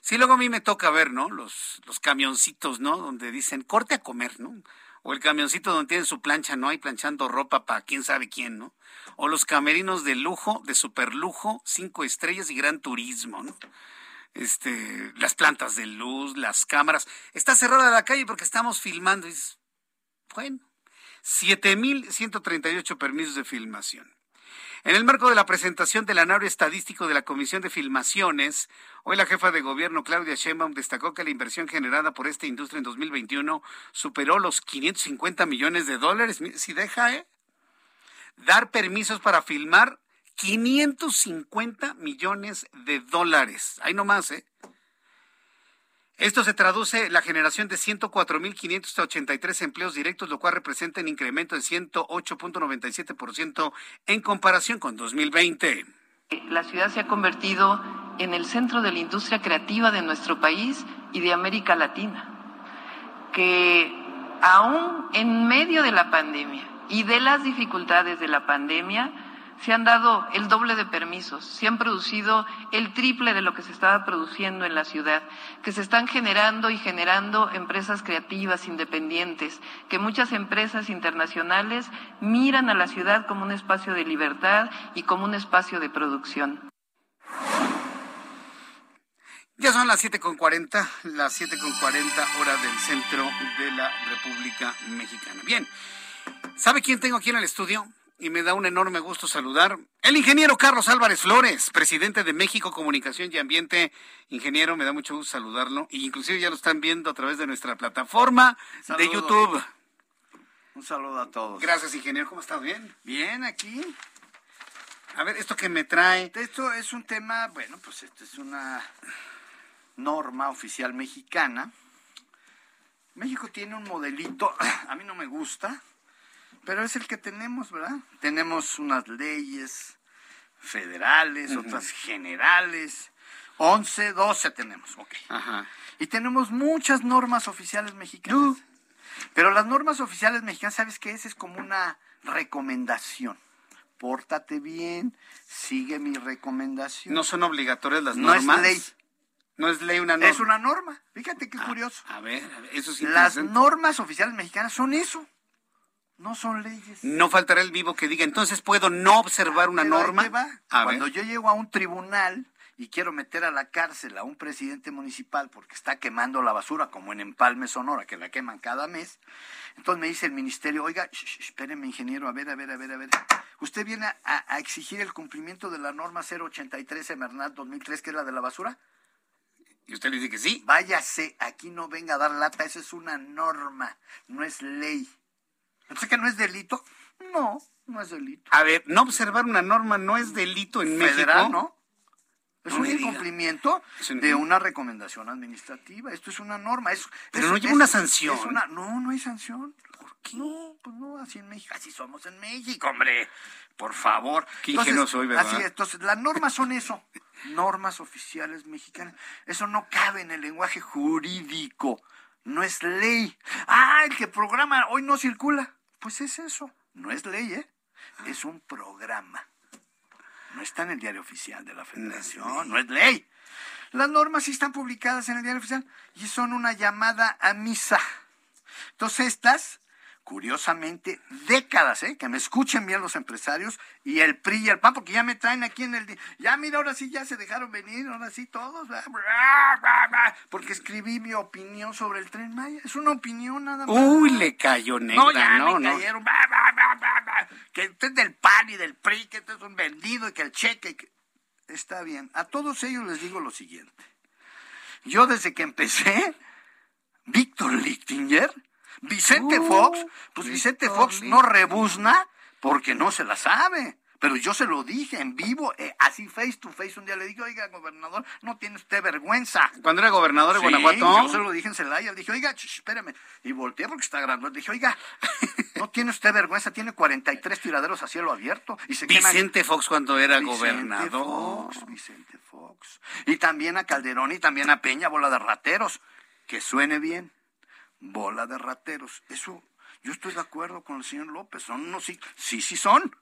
Sí, luego a mí me toca ver, ¿no? Los, los camioncitos, ¿no? Donde dicen, corte a comer, ¿no? O el camioncito donde tienen su plancha, ¿no? Hay planchando ropa para quién sabe quién, ¿no? O los camerinos de lujo, de superlujo, cinco estrellas y gran turismo, ¿no? Este, las plantas de luz, las cámaras. Está cerrada la calle porque estamos filmando. Y bueno, 7.138 permisos de filmación. En el marco de la presentación del anuario estadístico de la Comisión de Filmaciones, hoy la jefa de gobierno Claudia Sheinbaum destacó que la inversión generada por esta industria en 2021 superó los 550 millones de dólares. Si deja, ¿eh? Dar permisos para filmar 550 millones de dólares. Ahí nomás, ¿eh? Esto se traduce en la generación de 104.583 empleos directos, lo cual representa un incremento de 108.97% en comparación con 2020. La ciudad se ha convertido en el centro de la industria creativa de nuestro país y de América Latina, que aún en medio de la pandemia y de las dificultades de la pandemia, se han dado el doble de permisos, se han producido el triple de lo que se estaba produciendo en la ciudad, que se están generando y generando empresas creativas independientes, que muchas empresas internacionales miran a la ciudad como un espacio de libertad y como un espacio de producción. Ya son las 7.40, las 7.40 horas del centro de la República Mexicana. Bien, ¿sabe quién tengo aquí en el estudio? Y me da un enorme gusto saludar el ingeniero Carlos Álvarez Flores, presidente de México Comunicación y Ambiente. Ingeniero, me da mucho gusto saludarlo. Y inclusive ya lo están viendo a través de nuestra plataforma de YouTube. Un saludo a todos. Gracias, ingeniero. ¿Cómo estás? ¿Bien? Bien, aquí. A ver, esto que me trae. Esto es un tema, bueno, pues esto es una norma oficial mexicana. México tiene un modelito, a mí no me gusta, pero es el que tenemos, ¿verdad? Tenemos unas leyes federales, otras generales, 11, 12 tenemos, ok. Y tenemos muchas normas oficiales mexicanas. Pero las normas oficiales mexicanas, ¿sabes qué es? Es como una recomendación. Pórtate bien, sigue mi recomendación. ¿No son obligatorias las normas? No es ley. No es ley una norma. Es una norma. Fíjate qué curioso. A ver, a ver, eso sí. Las normas oficiales mexicanas son eso. No son leyes. No faltará el vivo que diga, entonces puedo no observar una Pero norma. va. A Cuando ver. yo llego a un tribunal y quiero meter a la cárcel a un presidente municipal porque está quemando la basura, como en Empalme, Sonora, que la queman cada mes, entonces me dice el ministerio, oiga, sh- sh- espéreme, ingeniero, a ver, a ver, a ver, a ver. Usted viene a, a exigir el cumplimiento de la norma 083 Semarnat 2003, que es la de la basura. Y usted le dice que sí. Váyase, aquí no venga a dar lata, esa es una norma, no es ley. ¿Entonces que no es delito? No, no es delito. A ver, no observar una norma no es delito en Federal, México. ¿no? Es No un diga. incumplimiento de una recomendación administrativa. Esto es una norma. Es, Pero es- no lleva una sanción. es una- no, no hay sanción. No, pues no, así en México, así somos en México, hombre. Por favor. Qué ingenuo soy, ¿verdad? Así es, entonces, las normas son eso, normas oficiales mexicanas. Eso no cabe en el lenguaje jurídico, no es ley. Ah, el que programa hoy no circula. Pues es eso, no es ley, ¿eh? Es un programa. No está en el diario oficial de la Federación, no es ley. Las normas sí están publicadas en el diario oficial y son una llamada a misa. Entonces estas, curiosamente, décadas, ¿eh? que me escuchen bien los empresarios y el PRI y el PAN, porque ya me traen aquí en el... Ya mira, ahora sí ya se dejaron venir, ahora sí todos. Porque escribí mi opinión sobre el Tren Maya. Es una opinión nada más. Uy, le cayó negra, No, ya no, me no. cayeron. Que usted es del PAN y del PRI, que usted es un vendido y que el cheque... que- Está bien. A todos ellos les digo lo siguiente. Yo desde que empecé, Víctor Lichtinger, Vicente Uh, Fox, pues Vicente Fox no rebuzna porque no se la sabe. Pero yo se lo dije en vivo, eh, así face to face. Un día le dije, oiga, gobernador, no tiene usted vergüenza. Cuando era gobernador de Sí, Guanajuato. Yo se lo dije en Celaya. Le dije, oiga, espérame. Y volteé porque está grabando. Le dije, oiga, no tiene usted vergüenza. Tiene 43 tiraderos a cielo abierto. Y se queman- Vicente Fox cuando era Vicente gobernador. Fox, Vicente Fox. Y también a Calderón y también a Peña, bola de rateros. Que suene bien. Bola de rateros. Eso, yo estoy de acuerdo con el señor López. Son unos sí, sí, sí son.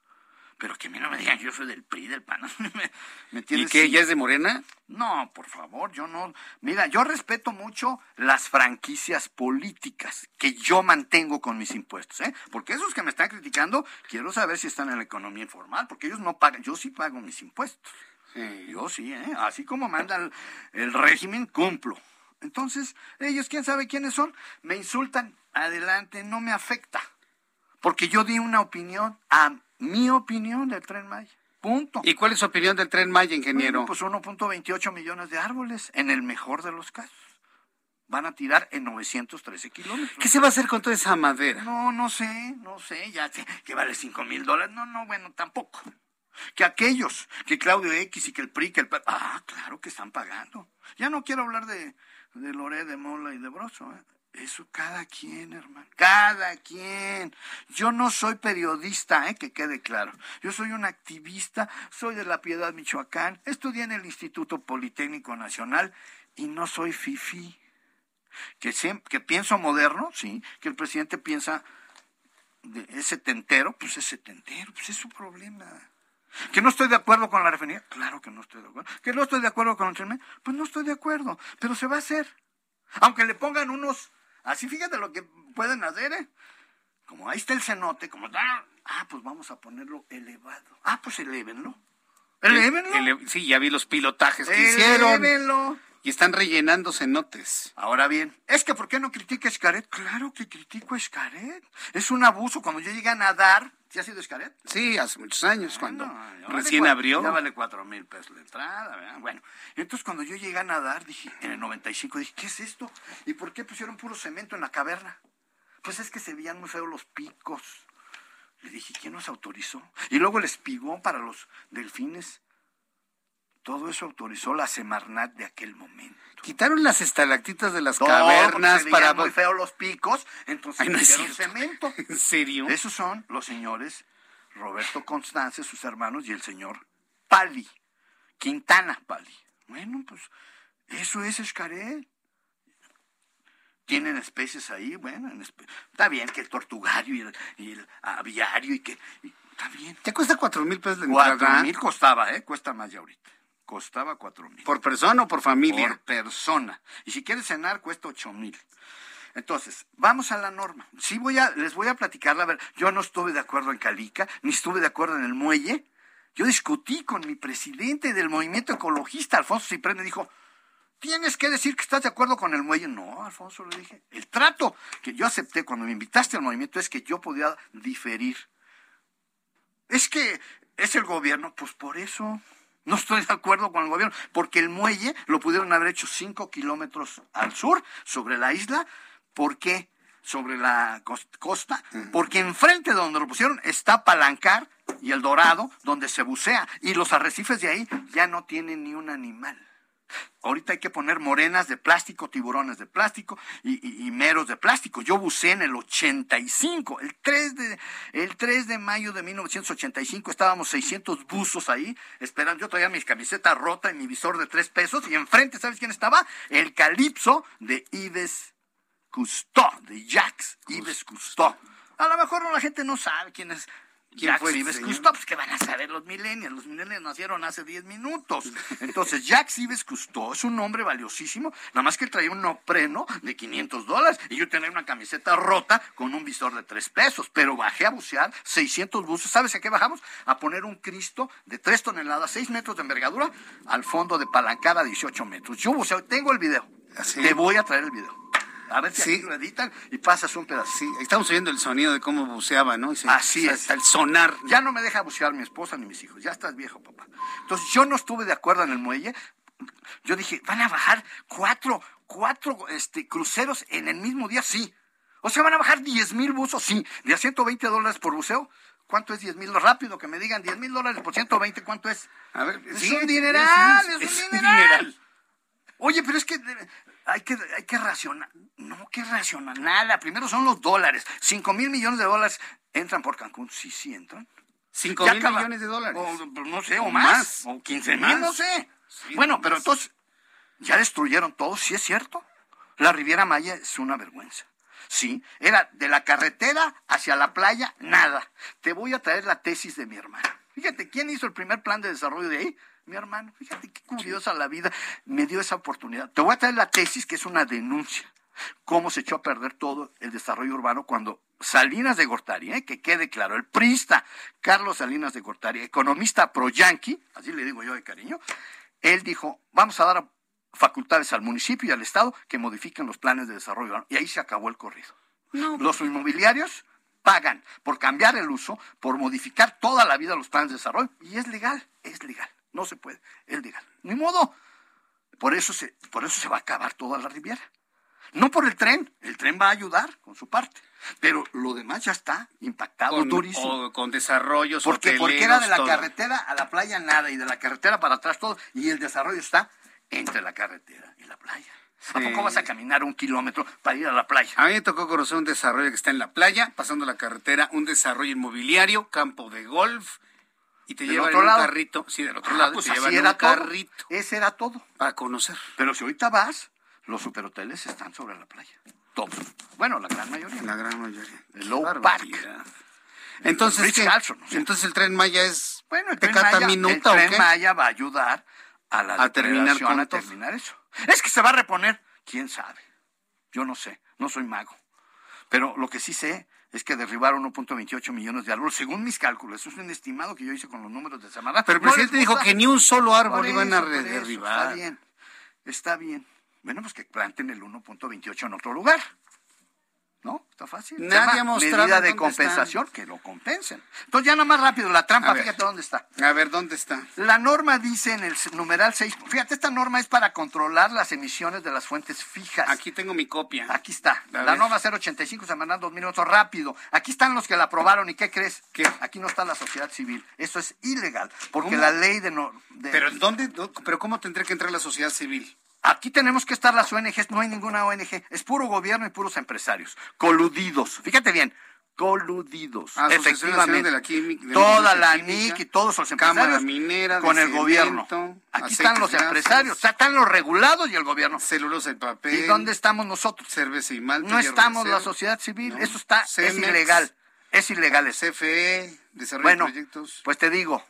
Pero que a mí no me digan, yo soy del PRI, del PAN. ¿Me, me ¿Y qué? ¿Ya es de Morena? No, por favor, yo no. Mira, yo respeto mucho las franquicias políticas que yo mantengo con mis impuestos, ¿eh? Porque esos que me están criticando, quiero saber si están en la economía informal, porque ellos no pagan, yo sí pago mis impuestos. Yo sí, ¿eh? Así como manda el, el régimen, cumplo. Entonces, ellos, quién sabe quiénes son, me insultan, adelante, no me afecta. Porque yo di una opinión, a mi opinión del Tren Maya. Punto. ¿Y cuál es su opinión del Tren Maya, ingeniero? Bueno, pues 1.28 millones de árboles, en el mejor de los casos. Van a tirar en 913 kilómetros. ¿Qué se va a hacer con toda esa madera? No, no sé, no sé, ya sé, que vale 5 mil dólares. No, no, bueno, tampoco. Que aquellos, que Claudio X y que el PRI, que el ah, claro que están pagando. Ya no quiero hablar de, de Loré, de Mola y de Broso, ¿eh? Eso cada quien, hermano. Cada quien. Yo no soy periodista, ¿eh? que quede claro. Yo soy un activista, soy de La Piedad, Michoacán. Estudié en el Instituto Politécnico Nacional y no soy fifi. Que, siem- que pienso moderno, sí. Que el presidente piensa de, es setentero, pues es setentero, pues es su problema. Que no estoy de acuerdo con la refinería, claro que no estoy de acuerdo. Que no estoy de acuerdo con el pues no estoy de acuerdo, pero se va a hacer. Aunque le pongan unos, así fíjate lo que pueden hacer, ¿eh? Como ahí está el cenote, como, ah, ah, pues vamos a ponerlo elevado. Ah, pues elévenlo. Elévenlo. Ele- Sí, ya vi los pilotajes que hicieron. Elévenlo. Y están rellenando cenotes. Ahora bien, es que ¿por qué no critica a Escaret? Claro que critico a Escaret. Es un abuso. Cuando yo llegué a nadar, ¿sí ha sido Escaret? Sí, hace muchos años, cuando recién vale abrió. Ya vale cuatro mil pesos la entrada, ¿verdad? Bueno, entonces cuando yo llegué a nadar, dije, en el 95, dije, ¿qué es esto? ¿Y por qué pusieron puro cemento en la caverna? Pues es que se veían muy feos los picos. Le dije, ¿quién nos autorizó? Y luego el espigón para los delfines. Todo eso autorizó la Semarnat de aquel momento. Quitaron las estalactitas de las Todo, cavernas se para... muy feos los picos, entonces Ay, no cierto. cemento. ¿En serio? Esos son los señores Roberto Constance, sus hermanos, y el señor Pali, Quintana Pali. Bueno, pues eso es Escaret. Tienen especies ahí, bueno, en espe- está bien que el tortugario y el, y el aviario y que... y- está bien. ¿Te cuesta cuatro mil pesos la Cuatro entrada? mil costaba, ¿eh? Cuesta más ya ahorita. Costaba cuatro mil. ¿Por persona o por familia? Por persona. Y si quieres cenar, cuesta ocho mil. Entonces, vamos a la norma. Sí voy a, les voy a platicar la verdad. Yo no estuve de acuerdo en Calica, ni estuve de acuerdo en el muelle. Yo discutí con mi presidente del movimiento ecologista, Alfonso Ciprés, me dijo, tienes que decir que estás de acuerdo con el muelle. No, Alfonso, le dije, el trato que yo acepté cuando me invitaste al movimiento es que yo podía diferir. Es que es el gobierno, pues por eso no estoy de acuerdo con el gobierno, porque el muelle lo pudieron haber hecho cinco kilómetros al sur, sobre la isla. ¿Por qué? Sobre la cos- costa, porque enfrente de donde lo pusieron está Palancar y el Dorado, donde se bucea, y los arrecifes de ahí ya no tienen ni un animal. Ahorita hay que poner morenas de plástico, tiburones de plástico y, y, meros de plástico. Yo buceé en el 85, el 3 de, el 3 de mayo de 1985, estábamos 600 buzos ahí, esperando. Yo traía mi camiseta rota y mi visor de tres pesos y enfrente, ¿sabes quién estaba? El calipso de Ives Cousteau, de Jacques Ives Cousteau. A lo mejor la gente no sabe quién es Jacques Ives Cousteau, pues que van a saber los millennials. Los millennials nacieron hace 10 minutos. Entonces, Jacques Ives Cousteau es un hombre valiosísimo, nada más que él traía un nopreno de 500 dólares y yo tenía una camiseta rota con un visor de 3 pesos, pero bajé a bucear 600 buses. ¿Sabes a qué bajamos? A poner un Cristo de 3 toneladas, 6 metros de envergadura, al fondo de palancada 18 metros. Yo buceo, tengo el video. Te voy a traer el video. A ver si lo editan y pasas un pedazo. Sí, estamos oyendo el sonido de cómo buceaba, ¿no? Así es. el sonar. Ya no me deja bucear mi esposa ni mis hijos. Ya estás viejo, papá. Entonces yo no estuve de acuerdo en el muelle. Yo dije, ¿van a bajar cuatro, cuatro este, cruceros en el mismo día? Sí. O sea, ¿van a bajar 10 mil buzos? Sí. ¿De a 120 dólares por buceo? ¿Cuánto es 10 mil? Rápido, que me digan 10 mil dólares por 120, ¿cuánto es? A ver, es un dineral, es, un dineral. Oye, pero es que hay que, hay que racionar. No, que racionar nada. Primero son los dólares. Cinco mil millones de dólares entran por Cancún. Sí, sí entran. Cinco mil millones de dólares. O, no sé, o, más. O quince mil, no sé. bueno, pero entonces, ya destruyeron todo, sí es cierto. La Riviera Maya es una vergüenza. Sí, era de la carretera hacia la playa, nada. Te voy a traer la tesis de mi hermano. Fíjate, ¿quién hizo el primer plan de desarrollo de ahí? Mi hermano. Fíjate qué curiosa la vida me dio esa oportunidad. Te voy a traer la tesis, que es una denuncia. Cómo se echó a perder todo el desarrollo urbano cuando Salinas de Gortari, ¿eh? que quede claro, el priista Carlos Salinas de Gortari, economista pro-yanqui, así le digo yo de cariño, él dijo, vamos a dar facultades al municipio y al Estado que modifiquen los planes de desarrollo urbano. Y ahí se acabó el corrido. Los inmobiliarios pagan por cambiar el uso, por modificar toda la vida los planes de desarrollo, y es legal, es legal. No se puede. Él diga, ni modo. Por eso se, por eso se va a acabar toda la Riviera. No por el tren, el tren va a ayudar con su parte, pero lo demás ya está impactado con, durísimo. con desarrollos porque, porque era de la carretera a la playa nada y de la carretera para atrás todo y el desarrollo está entre la carretera y la playa. ¿A poco vas a caminar un kilómetro para ir a la playa? A mí me tocó conocer un desarrollo que está en la playa, pasando la carretera, un desarrollo inmobiliario, campo de golf, y te llevan en un carrito. Sí, del otro ah, lado. Pues te llevan en un carrito. Ese era todo. Para conocer. Pero si ahorita vas, los superhoteles están sobre la playa. Todos. Bueno, la gran mayoría. La gran mayoría. El Low Park. Entonces, entonces el tren Maya es bueno, el tren, Maya, minuta, el tren Maya va a ayudar a la a terminar a terminar eso. Es que se va a reponer, quién sabe. Yo no sé, no soy mago. Pero lo que sí sé es que derribaron 1.28 millones de árboles, según mis cálculos. Eso es un estimado que yo hice con los números de semana. Pero el presidente dijo que ni un solo árbol iban a derribar. está bien, está bien. Bueno, pues que planten el 1.28 en otro lugar. ¿No? Está fácil. Nadie ha mostrado medida de compensación, que lo compensen. Entonces ya nada más rápido, la trampa, fíjate dónde está. A ver, ¿dónde está? La norma dice en el numeral 6, fíjate, esta norma es para controlar las emisiones de las fuentes fijas. Aquí tengo mi copia. Aquí está. la norma 085 se mandan dos minutos rápido. Aquí están los que la aprobaron y ¿qué crees? Que aquí no está la sociedad civil. Eso es ilegal, porque la ley de... No, de... ¿Pero dónde? ¿Pero cómo tendría que entrar la sociedad civil? Aquí tenemos que estar las ONGs, no hay ninguna ONG, es puro gobierno y puros empresarios, coludidos. Fíjate bien, coludidos. Efectivamente. Toda la NIC y todos los empresarios minera, con el gobierno. Aquí están los empresarios, están los regulados y el gobierno. Celulosa y papel. ¿Y dónde estamos nosotros? Cerveza y malta. No estamos la sociedad civil, eso está, es ilegal. Es ilegal. CFE, desarrollo bueno, proyectos. Pues te digo,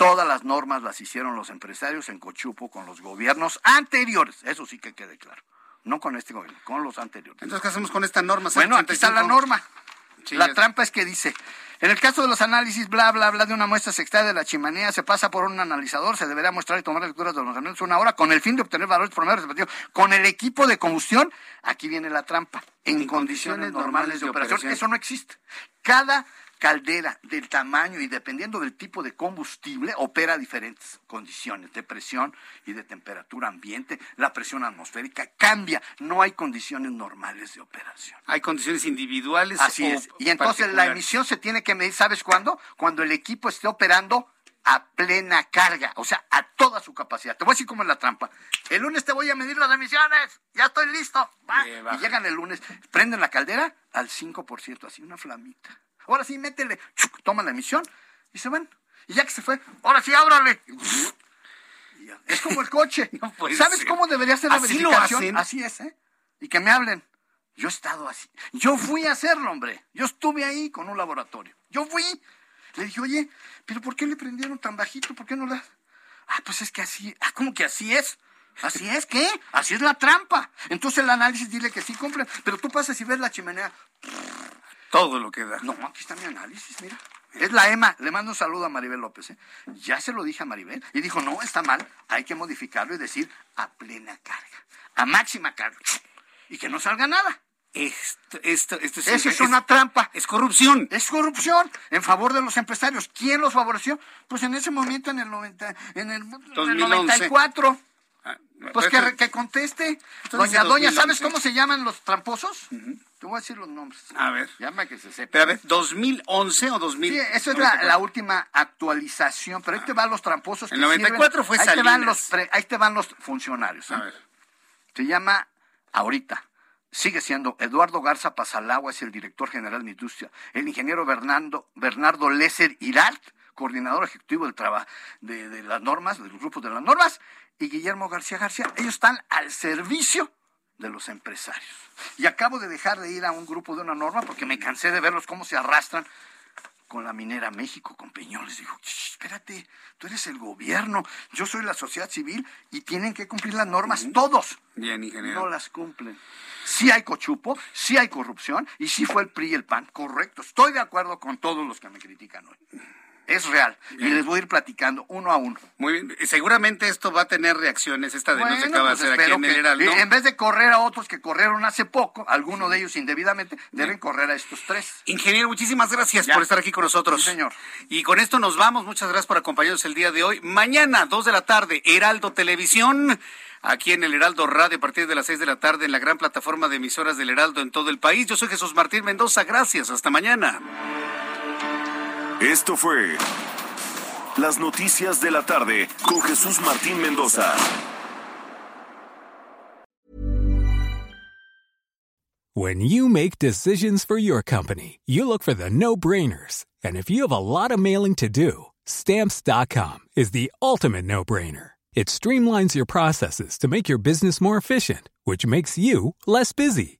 Todas las normas las hicieron los empresarios en Cochupo con los gobiernos anteriores. Eso sí que quede claro. No con este gobierno, con los anteriores. Entonces, ¿qué hacemos con esta norma? Bueno, aquí está la norma. la trampa es que dice, en el caso de los análisis, bla, bla, bla, de una muestra se extrae de la chimenea, se pasa por un analizador, se deberá mostrar y tomar lecturas de los elementos una hora con el fin de obtener valores promedios respectivos. Con el equipo de combustión, aquí viene la trampa, en, condiciones, normales, de, operación. Eso no existe. Cada caldera del tamaño y dependiendo del tipo de combustible, opera a diferentes condiciones de presión y de temperatura ambiente. La presión atmosférica cambia, no hay condiciones normales de operación. Hay condiciones individuales. Así es. Y entonces la emisión se tiene que medir, ¿sabes cuándo? Cuando el equipo esté operando a plena carga, o sea, a toda su capacidad. Te voy a decir cómo es la trampa. El lunes te voy a medir las emisiones, ya estoy listo. Va. Y llegan el lunes, prenden la caldera al 5%, así una flamita. Ahora sí, métele, chuc, toma la emisión y se van. Y ya que se fue, ahora sí, ábrale. Y ya. Es como el coche. ¿Sabes ser. cómo debería ser la ¿Así lo verificación? hacen? Así es, ¿eh? Y que me hablen. Yo he estado así. Yo fui a hacerlo, hombre. Yo estuve ahí con un laboratorio. Yo fui. Le dije, oye, ¿pero por qué le prendieron tan bajito? ¿Por qué no la...? Ah, pues es que así... Ah, ¿cómo que así es? ¿Así es qué? Así es la trampa. Entonces el análisis dile que sí cumplen. Pero tú pasas y ves la chimenea. Todo lo que da. No, aquí está mi análisis, mira. Es la EMA. Le mando un saludo a Maribel López. ¿eh? Ya se lo dije a Maribel. Y dijo, no, está mal. Hay que modificarlo y decir a plena carga. A máxima carga. Y que no salga nada. Esto, esto, esto Eso es una trampa. Es corrupción. Es corrupción en favor de los empresarios. ¿Quién los favoreció? Pues en ese momento, en el, 90, en el, en el 2011. 94. Pues que, que conteste. Entonces, Doña Doña, 2011. ¿sabes cómo se llaman los tramposos? Te voy a decir los nombres. A ver. Llama que se sepa. Pero a ver, ¿2011 o 2000? Sí, eso es la, la última actualización, pero ahí te van los tramposos. El que 94 sirven. fue ahí te, van los pre- ahí te van los funcionarios. ¿eh? Se llama ahorita. Sigue siendo Eduardo Garza Pasalagua, es el director general de industria. El ingeniero Bernardo, Bernardo Lesser Iralt, coordinador ejecutivo del trabajo de, de las normas, de los grupos de las normas, y Guillermo García García. Ellos están al servicio de los empresarios. Y acabo de dejar de ir a un grupo de una norma porque me cansé de verlos cómo se arrastran con la minera México, con Peñoles. "Shh, espérate, tú eres el gobierno, yo soy la sociedad civil y tienen que cumplir las normas todos. Bien, ingeniero. No las cumplen. Sí hay cochupo, sí hay corrupción y sí fue el PRI y el PAN. Correcto, estoy de acuerdo con todos los que me critican hoy. Es real. Y les voy a ir platicando uno a uno. Muy bien. Seguramente esto va a tener reacciones. Esta denuncia Bueno, que acaba de pues hacer aquí en el Heraldo. en vez de correr a otros que corrieron hace poco, algunos de ellos indebidamente, deben correr a estos tres. Ingeniero, muchísimas gracias Ya. por estar aquí con nosotros. Sí, señor. Y con esto nos vamos. Muchas gracias por acompañarnos el día de hoy. Mañana, 2 de la tarde, Heraldo Televisión. Aquí en el Heraldo Radio, a partir de las 6 de la tarde, en la gran plataforma de emisoras del Heraldo en todo el país. Yo soy Jesús Martín Mendoza. Gracias. Hasta mañana. Esto fue Las Noticias de la Tarde con Jesús Martín Mendoza. When you make decisions for your company, you look for the no brainers. And if you have a lot of mailing to do, stamps.com is the ultimate no brainer. It streamlines your processes to make your business more efficient, which makes you less busy.